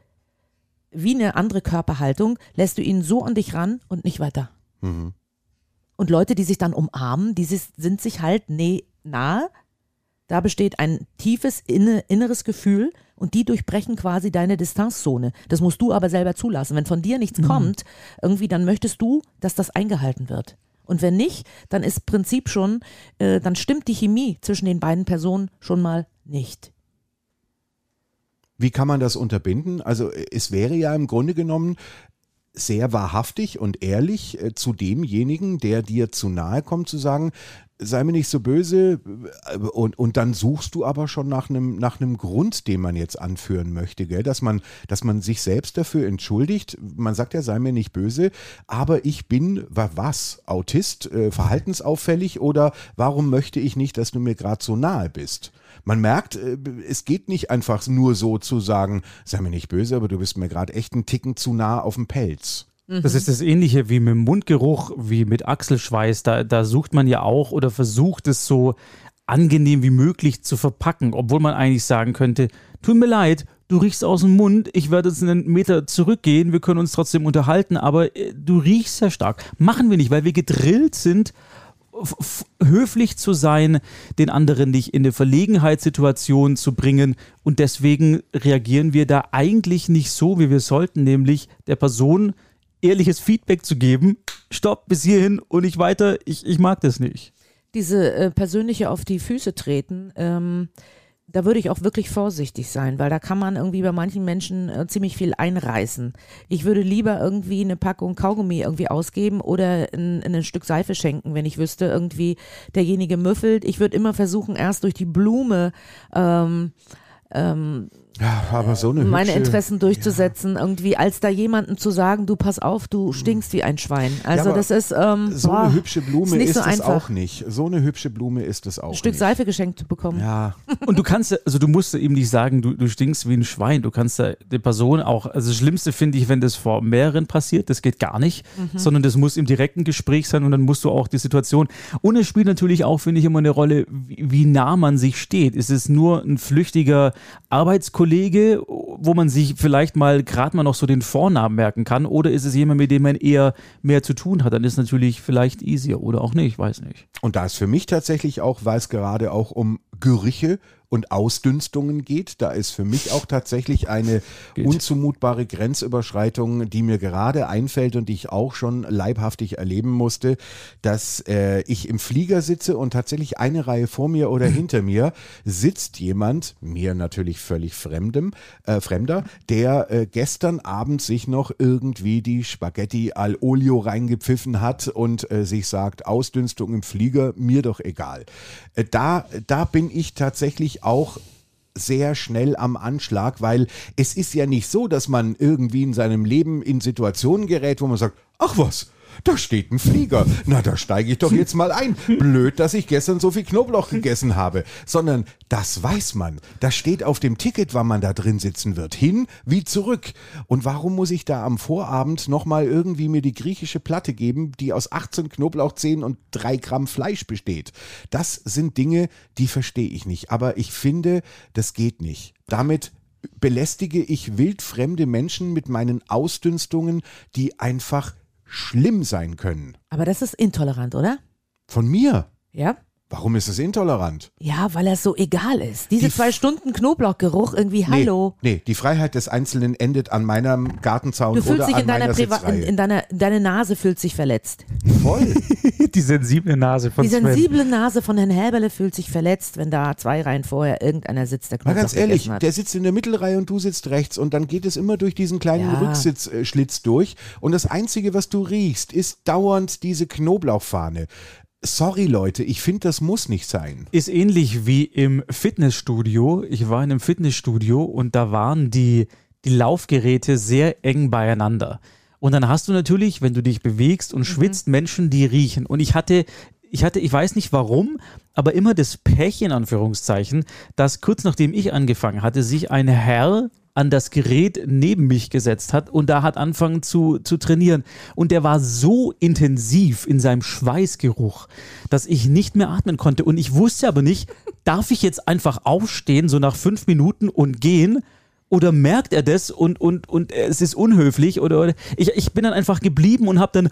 wie eine andere Körperhaltung, lässt du ihn so an dich ran und nicht weiter. Und Leute, die sich dann umarmen, die sind sich halt nee, nahe, Da besteht ein tiefes inne, inneres Gefühl und die durchbrechen quasi deine Distanzzone. Das musst du aber selber zulassen. Wenn von dir nichts mhm. kommt, irgendwie, dann möchtest du, dass das eingehalten wird. Und wenn nicht, dann ist Prinzip schon, äh, dann stimmt die Chemie zwischen den beiden Personen schon mal nicht. Wie kann man das unterbinden? Also es wäre ja im Grunde genommen sehr wahrhaftig und ehrlich äh, zu demjenigen, der dir zu nahe kommt, zu sagen, sei mir nicht so böse und, und dann suchst du aber schon nach einem nach einem Grund, den man jetzt anführen möchte, gell? dass man dass man sich selbst dafür entschuldigt. Man sagt ja, sei mir nicht böse, aber ich bin was Autist, äh, verhaltensauffällig oder warum möchte ich nicht, dass du mir gerade so nahe bist? Man merkt, äh, es geht nicht einfach nur so zu sagen, sei mir nicht böse, aber du bist mir gerade echt einen Ticken zu nah auf dem Pelz. Das ist das Ähnliche wie mit dem Mundgeruch, wie mit Achselschweiß. Da, da sucht man ja auch oder versucht es so angenehm wie möglich zu verpacken, obwohl man eigentlich sagen könnte, tut mir leid, du riechst aus dem Mund, ich werde jetzt einen Meter zurückgehen, wir können uns trotzdem unterhalten, aber äh, du riechst sehr stark. Machen wir nicht, weil wir gedrillt sind, höflich zu sein, den anderen nicht in eine Verlegenheitssituation zu bringen. Und deswegen reagieren wir da eigentlich nicht so, wie wir sollten, nämlich der Person ehrliches Feedback zu geben. Stopp, bis hierhin und nicht weiter. Ich, ich mag das nicht. Diese äh, persönliche auf die Füße treten, ähm, da würde ich auch wirklich vorsichtig sein, weil da kann man irgendwie bei manchen Menschen äh, ziemlich viel einreißen. Ich würde lieber irgendwie eine Packung Kaugummi irgendwie ausgeben oder ein, ein Stück Seife schenken, wenn ich wüsste, irgendwie derjenige müffelt. Ich würde immer versuchen, erst durch die Blume ähm, ähm, ja, aber so eine meine hübsche, Interessen durchzusetzen, ja. irgendwie, als da jemanden zu sagen, du pass auf, du stinkst wie ein Schwein. Also ja, das ist ähm, so boah, eine hübsche Blume ist, ist so es auch nicht. So eine hübsche Blume ist es auch. Ein Stück nicht. Seife geschenkt zu bekommen. Ja. Und du kannst, also du musst ihm nicht sagen, du, du stinkst wie ein Schwein. Du kannst der Person auch, also das Schlimmste finde ich, wenn das vor mehreren passiert, das geht gar nicht, mhm. sondern das muss im direkten Gespräch sein und dann musst du auch die Situation. Und es spielt natürlich auch, finde ich, immer eine Rolle, wie, wie nah man sich steht. Ist es nur ein flüchtiger Arbeitskollege? Wo man sich vielleicht mal gerade mal noch so den Vornamen merken kann? Oder ist es jemand, mit dem man eher mehr zu tun hat? Dann ist es natürlich vielleicht easier oder auch nicht, weiß nicht. Und da ist für mich tatsächlich auch, weil es gerade auch um Gerüche und Ausdünstungen geht. Da ist für mich auch tatsächlich eine geht. unzumutbare Grenzüberschreitung, die mir gerade einfällt und die ich auch schon leibhaftig erleben musste, dass äh, ich im Flieger sitze und tatsächlich eine Reihe vor mir oder hinter mir sitzt jemand, mir natürlich völlig fremdem, äh, fremder, der äh, gestern Abend sich noch irgendwie die Spaghetti al Olio reingepfiffen hat und äh, sich sagt, Ausdünstung im Flieger, mir doch egal. Äh, da, da bin ich tatsächlich auch sehr schnell am Anschlag, weil es ist ja nicht so, dass man irgendwie in seinem Leben in Situationen gerät, wo man sagt, ach was, da steht ein Flieger. Na, da steige ich doch jetzt mal ein. Blöd, dass ich gestern so viel Knoblauch gegessen habe. Sondern das weiß man. Das steht auf dem Ticket, wann man da drin sitzen wird. Hin wie zurück. Und warum muss ich da am Vorabend nochmal irgendwie mir die griechische Platte geben, die aus 18 Knoblauchzehen und 3 Gramm Fleisch besteht? Das sind Dinge, die verstehe ich nicht. Aber ich finde, das geht nicht. Damit belästige ich wildfremde Menschen mit meinen Ausdünstungen, die einfach schlimm sein können. Aber das ist intolerant, oder? Von mir? Ja. Warum ist es intolerant? Ja, weil er so egal ist. Diese die zwei Stunden Knoblauchgeruch irgendwie, hallo. Nee, nee, die Freiheit des Einzelnen endet an meinem Gartenzaun du fühlst oder dich an in deiner meiner Priva in, in, deiner, deine Nase fühlt sich verletzt. Voll. die sensible Nase von Die sensible Sven. Nase von Herrn Häberle fühlt sich verletzt, wenn da zwei Reihen vorher irgendeiner sitzt, der Knoblauch Mal ganz ehrlich, der sitzt in der Mittelreihe und du sitzt rechts und dann geht es immer durch diesen kleinen ja. Rücksitzschlitz durch und das Einzige, was du riechst, ist dauernd diese Knoblauchfahne. Sorry Leute, ich finde, das muss nicht sein. Ist ähnlich wie im Fitnessstudio. Ich war in einem Fitnessstudio und da waren die, die Laufgeräte sehr eng beieinander. Und dann hast du natürlich, wenn du dich bewegst und mhm. schwitzt, Menschen, die riechen. Und ich hatte, ich hatte, ich weiß nicht warum, aber immer das Pech in Anführungszeichen, dass kurz nachdem ich angefangen hatte, sich ein Herr an das Gerät neben mich gesetzt hat und da hat angefangen zu, zu trainieren. Und der war so intensiv in seinem Schweißgeruch, dass ich nicht mehr atmen konnte. Und ich wusste aber nicht, darf ich jetzt einfach aufstehen, so nach fünf Minuten und gehen? Oder merkt er das und, und, und es ist unhöflich? Oder, oder ich, ich bin dann einfach geblieben und habe dann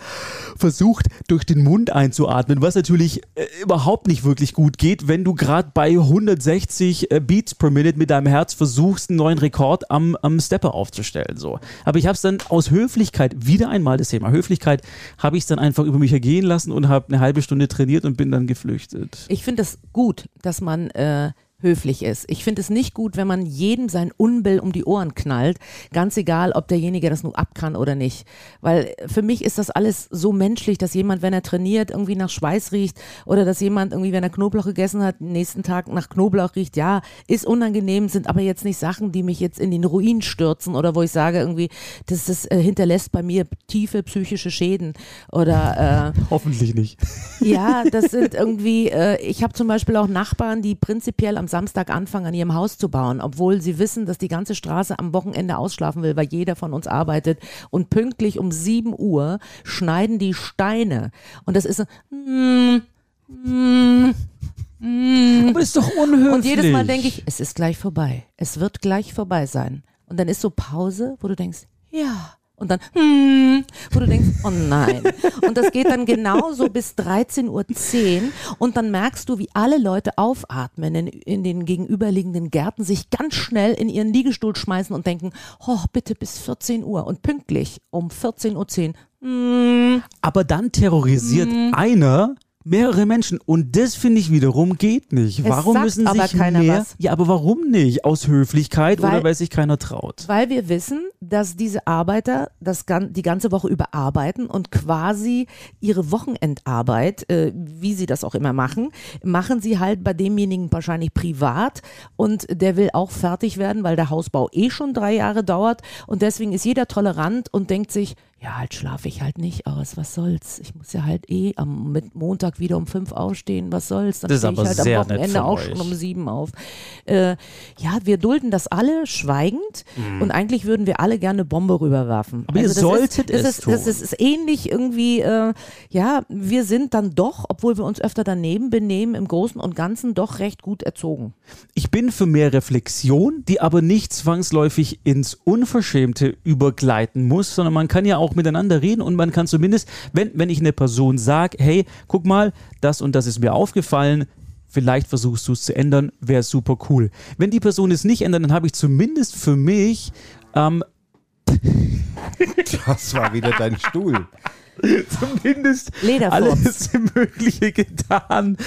versucht, durch den Mund einzuatmen, was natürlich äh, überhaupt nicht wirklich gut geht, wenn du gerade bei 160 äh, Beats per Minute mit deinem Herz versuchst, einen neuen Rekord am, am Stepper aufzustellen. So. Aber ich habe es dann aus Höflichkeit, wieder einmal das Thema Höflichkeit, habe ich es dann einfach über mich ergehen lassen und habe eine halbe Stunde trainiert und bin dann geflüchtet. Ich finde es gut, dass man äh, höflich ist. Ich finde es nicht gut, wenn man jedem sein Unbill um die Ohren knallt, ganz egal, ob derjenige das nur ab kann oder nicht. Weil für mich ist das alles so menschlich, dass jemand, wenn er trainiert, irgendwie nach Schweiß riecht oder dass jemand irgendwie, wenn er Knoblauch gegessen hat, nächsten Tag nach Knoblauch riecht. Ja, ist unangenehm, sind aber jetzt nicht Sachen, die mich jetzt in den Ruin stürzen oder wo ich sage irgendwie, das, das äh, hinterlässt bei mir tiefe psychische Schäden oder äh, hoffentlich nicht. Ja, das sind irgendwie, äh, ich habe zum Beispiel auch Nachbarn, die prinzipiell am Samstag anfangen, an ihrem Haus zu bauen, obwohl sie wissen, dass die ganze Straße am Wochenende ausschlafen will, weil jeder von uns arbeitet. Und pünktlich um 7 Uhr schneiden die Steine. Und das ist so, mm, mm, mm. Aber das ist doch unhöflich. Und jedes Mal denke ich, es ist gleich vorbei. Es wird gleich vorbei sein. Und dann ist so Pause, wo du denkst, ja, und dann, hm, wo du denkst, oh nein. Und das geht dann genauso bis 13.10 Uhr und dann merkst du, wie alle Leute aufatmen in, in den gegenüberliegenden Gärten, sich ganz schnell in ihren Liegestuhl schmeißen und denken, oh, bitte bis 14 Uhr. Und pünktlich um 14.10 Uhr, hm, Aber dann terrorisiert einer mehrere Menschen und das finde ich wiederum geht nicht. Es Warum müssen aber sich keiner mehr? was. Ja, aber warum nicht? Aus Höflichkeit Weil- oder weil sich keiner traut? Weil wir wissen, dass diese Arbeiter das gan die ganze Woche über arbeiten und quasi ihre Wochenendarbeit, äh, wie sie das auch immer machen, machen sie halt bei demjenigen wahrscheinlich privat und der will auch fertig werden, weil der Hausbau eh schon drei Jahre dauert und deswegen ist jeder tolerant und denkt sich, ja, halt schlafe ich halt nicht aus, was soll's? Ich muss ja halt eh am mit Montag wieder um fünf aufstehen, was soll's? Dann Das stehe ich halt am Wochenende auch euch. schon um sieben auf. Äh, ja, wir dulden das alle schweigend und eigentlich würden wir alle gerne Bombe rüberwerfen. Mhm. Aber ihr das solltet ist, das es ist, Das tun. ist, ist ähnlich irgendwie, äh, ja, wir sind dann doch, obwohl wir uns öfter daneben benehmen, im Großen und Ganzen doch recht gut erzogen. Ich bin für mehr Reflexion, die aber nicht zwangsläufig ins Unverschämte übergleiten muss, sondern man kann ja auch miteinander reden und man kann zumindest, wenn, wenn ich eine Person sage, hey, guck mal, das und das ist mir aufgefallen, vielleicht versuchst du es zu ändern, wäre super cool. Wenn die Person es nicht ändert, dann habe ich zumindest für mich ähm, Das war wieder dein Stuhl. zumindest Lederfurz. alles Mögliche getan,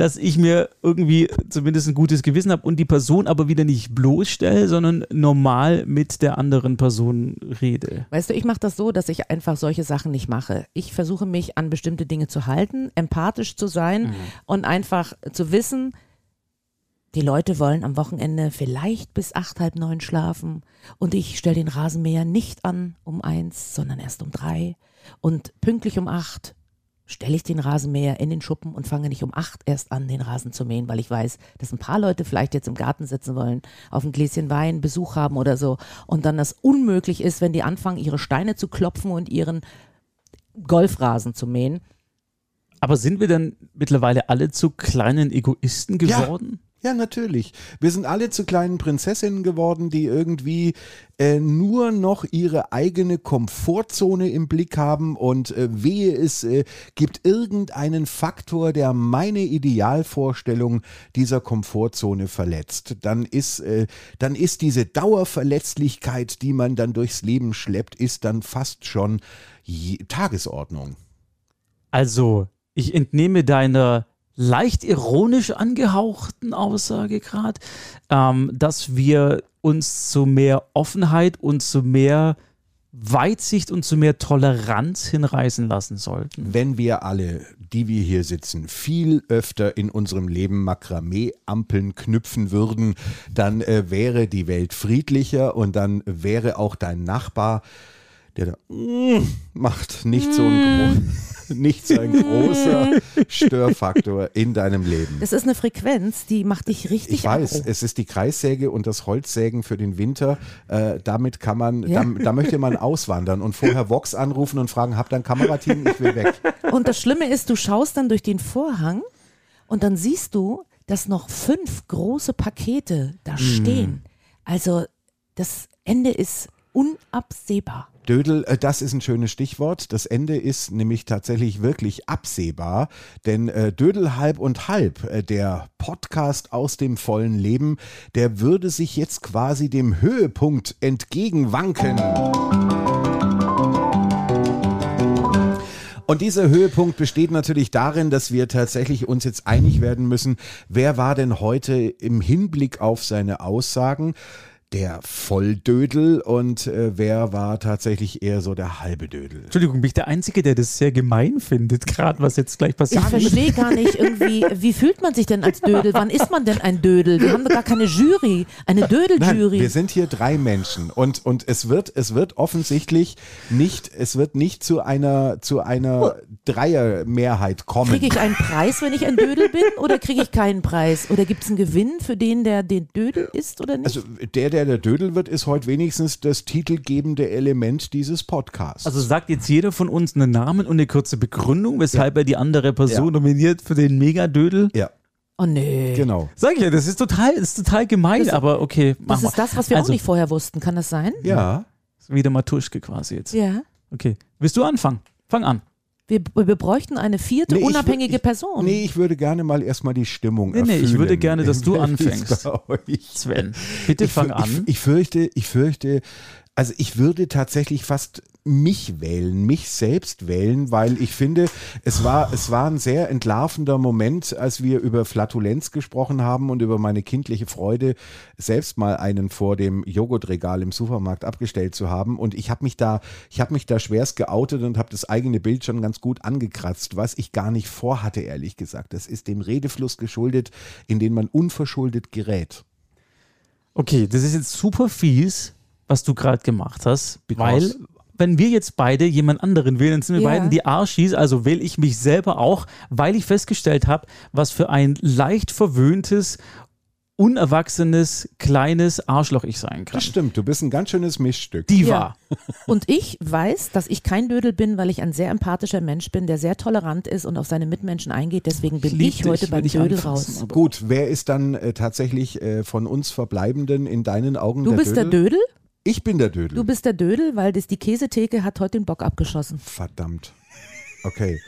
dass ich mir irgendwie zumindest ein gutes Gewissen habe und die Person aber wieder nicht bloßstelle, sondern normal mit der anderen Person rede. Weißt du, ich mache das so, dass ich einfach solche Sachen nicht mache. Ich versuche mich an bestimmte Dinge zu halten, empathisch zu sein und einfach zu wissen, die Leute wollen am Wochenende vielleicht bis acht, halb neun schlafen und ich stelle den Rasenmäher nicht an um eins, sondern erst um drei und pünktlich um acht stelle ich den Rasenmäher in den Schuppen und fange nicht um acht erst an, den Rasen zu mähen, weil ich weiß, dass ein paar Leute vielleicht jetzt im Garten sitzen wollen, auf ein Gläschen Wein Besuch haben oder so und dann das unmöglich ist, wenn die anfangen, ihre Steine zu klopfen und ihren Golfrasen zu mähen. Aber sind wir dann mittlerweile alle zu kleinen Egoisten geworden? Ja, natürlich. Wir sind alle zu kleinen Prinzessinnen geworden, die irgendwie äh, nur noch ihre eigene Komfortzone im Blick haben und äh, wehe es äh, gibt irgendeinen Faktor, der meine Idealvorstellung dieser Komfortzone verletzt. Dann ist, äh, dann ist diese Dauerverletzlichkeit, die man dann durchs Leben schleppt, ist dann fast schon Tagesordnung. Also, ich entnehme deiner leicht ironisch angehauchten Aussage gerade, ähm, dass wir uns zu mehr Offenheit und zu mehr Weitsicht und zu mehr Toleranz hinreißen lassen sollten. wenn wir alle, die wir hier sitzen, viel öfter in unserem Leben Makramee-Ampeln knüpfen würden, dann äh, wäre die Welt friedlicher und dann wäre auch dein Nachbar, der da mm, macht, nicht so ein, gro nicht so ein großer Störfaktor in deinem Leben. Das ist eine Frequenz, die macht dich richtig Ich weiß, aggro. es ist die Kreissäge und das Holzsägen für den Winter. Äh, damit kann man, Ja. da, da möchte man auswandern und vorher Vox anrufen und fragen, habt ihr ein Kamerateam? Ich will weg. Und das Schlimme ist, du schaust dann durch den Vorhang und dann siehst du, dass noch fünf große Pakete da stehen. Also Das Ende ist unabsehbar. Dödel, äh, das ist ein schönes Stichwort. Das Ende ist nämlich tatsächlich wirklich absehbar, denn äh, Dödel halb und halb, äh, der Podcast aus dem vollen Leben, der würde sich jetzt quasi dem Höhepunkt entgegenwanken. Und dieser Höhepunkt besteht natürlich darin, dass wir tatsächlich uns jetzt einig werden müssen, wer war denn heute im Hinblick auf seine Aussagen der Volldödel und äh, wer war tatsächlich eher so der halbe Dödel. Entschuldigung, bin ich der Einzige, der das sehr gemein findet, gerade was jetzt gleich Ich passiert. verstehe gar nicht irgendwie, wie fühlt man sich denn als Dödel? Wann ist man denn ein Dödel? Wir haben doch gar keine Jury, eine Dödel-Jury. wir sind hier drei Menschen und, und es wird, es wird offensichtlich nicht, es wird nicht zu einer, zu einer Dreiermehrheit kommen. Kriege ich einen Preis, wenn ich ein Dödel bin, oder kriege ich keinen Preis? Oder gibt es einen Gewinn für den, der den Dödel ist oder nicht? Also der, der der Dödel wird, ist heute wenigstens das titelgebende Element dieses Podcasts. Also sagt jetzt jeder von uns einen Namen und eine kurze Begründung, weshalb er die andere Person Ja. nominiert für den Megadödel? ja, oh nee. genau. Sag ich ja, das ist total, ist total gemein, Das- aber okay. Das ist das, was wir also, auch nicht vorher wussten. Kann das sein? Ja. Wieder Matuschke quasi jetzt. Ja. Okay. Willst du anfangen? Fang an. Wir, wir bräuchten eine vierte Nee, unabhängige ich- Person. Nee, ich würde gerne mal erstmal die Stimmung Nee, nee, ich würde gerne, dass du anfängst. Sven, bitte Ich, fang an. Ich, ich fürchte, ich fürchte, also ich würde tatsächlich fast mich wählen, mich selbst wählen, weil ich finde, es war, es war ein sehr entlarvender Moment, als wir über Flatulenz gesprochen haben und über meine kindliche Freude, selbst mal einen vor dem Joghurtregal im Supermarkt abgestellt zu haben. Und ich habe mich da, ich habe mich da schwerst geoutet und habe das eigene Bild schon ganz gut angekratzt, was ich gar nicht vorhatte, ehrlich gesagt. Das ist dem Redefluss geschuldet, in den man unverschuldet gerät. Okay, das ist jetzt super fies, was du gerade gemacht hast, Because- weil wenn wir jetzt beide jemand anderen wählen, dann sind wir Ja. beiden die Arschis, also wähle ich mich selber auch, weil ich festgestellt habe, was für ein leicht verwöhntes, unerwachsenes, kleines Arschloch ich sein kann. Das stimmt, du bist ein ganz schönes Mischstück. Die Ja. war. Und ich weiß, dass ich kein Dödel bin, weil ich ein sehr empathischer Mensch bin, der sehr tolerant ist und auf seine Mitmenschen eingeht. Deswegen bin lieb ich heute beim ich Dödel anfassen, raus. Gut, wer ist dann äh, tatsächlich äh, von uns Verbleibenden in deinen Augen Du der bist Dödel? der Dödel? Ich bin der Dödel. Du bist der Dödel, weil das, die Käsetheke hat heute den Bock abgeschossen. Verdammt. Okay.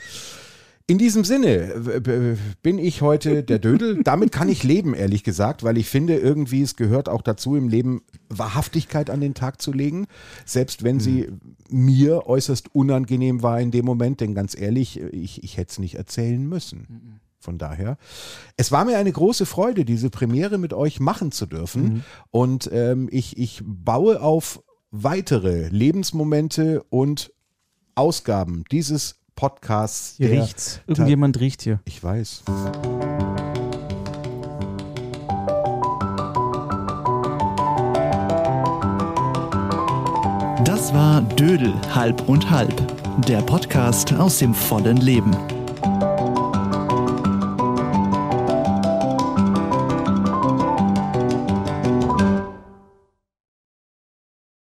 In diesem Sinne w- b- bin ich heute der Dödel. Damit kann ich leben, ehrlich gesagt, weil ich finde, irgendwie es gehört auch dazu, im Leben Wahrhaftigkeit an den Tag zu legen. Selbst wenn sie mir äußerst unangenehm war in dem Moment, denn ganz ehrlich, ich, ich hätte es nicht erzählen müssen. Von daher, es war mir eine große Freude, diese Premiere mit euch machen zu dürfen. Und ähm, ich, ich baue auf weitere Lebensmomente und Ausgaben dieses Podcasts. Hier riecht's. Irgendjemand riecht hier. Ich weiß. Das war Dödel halb und halb, der Podcast aus dem vollen Leben.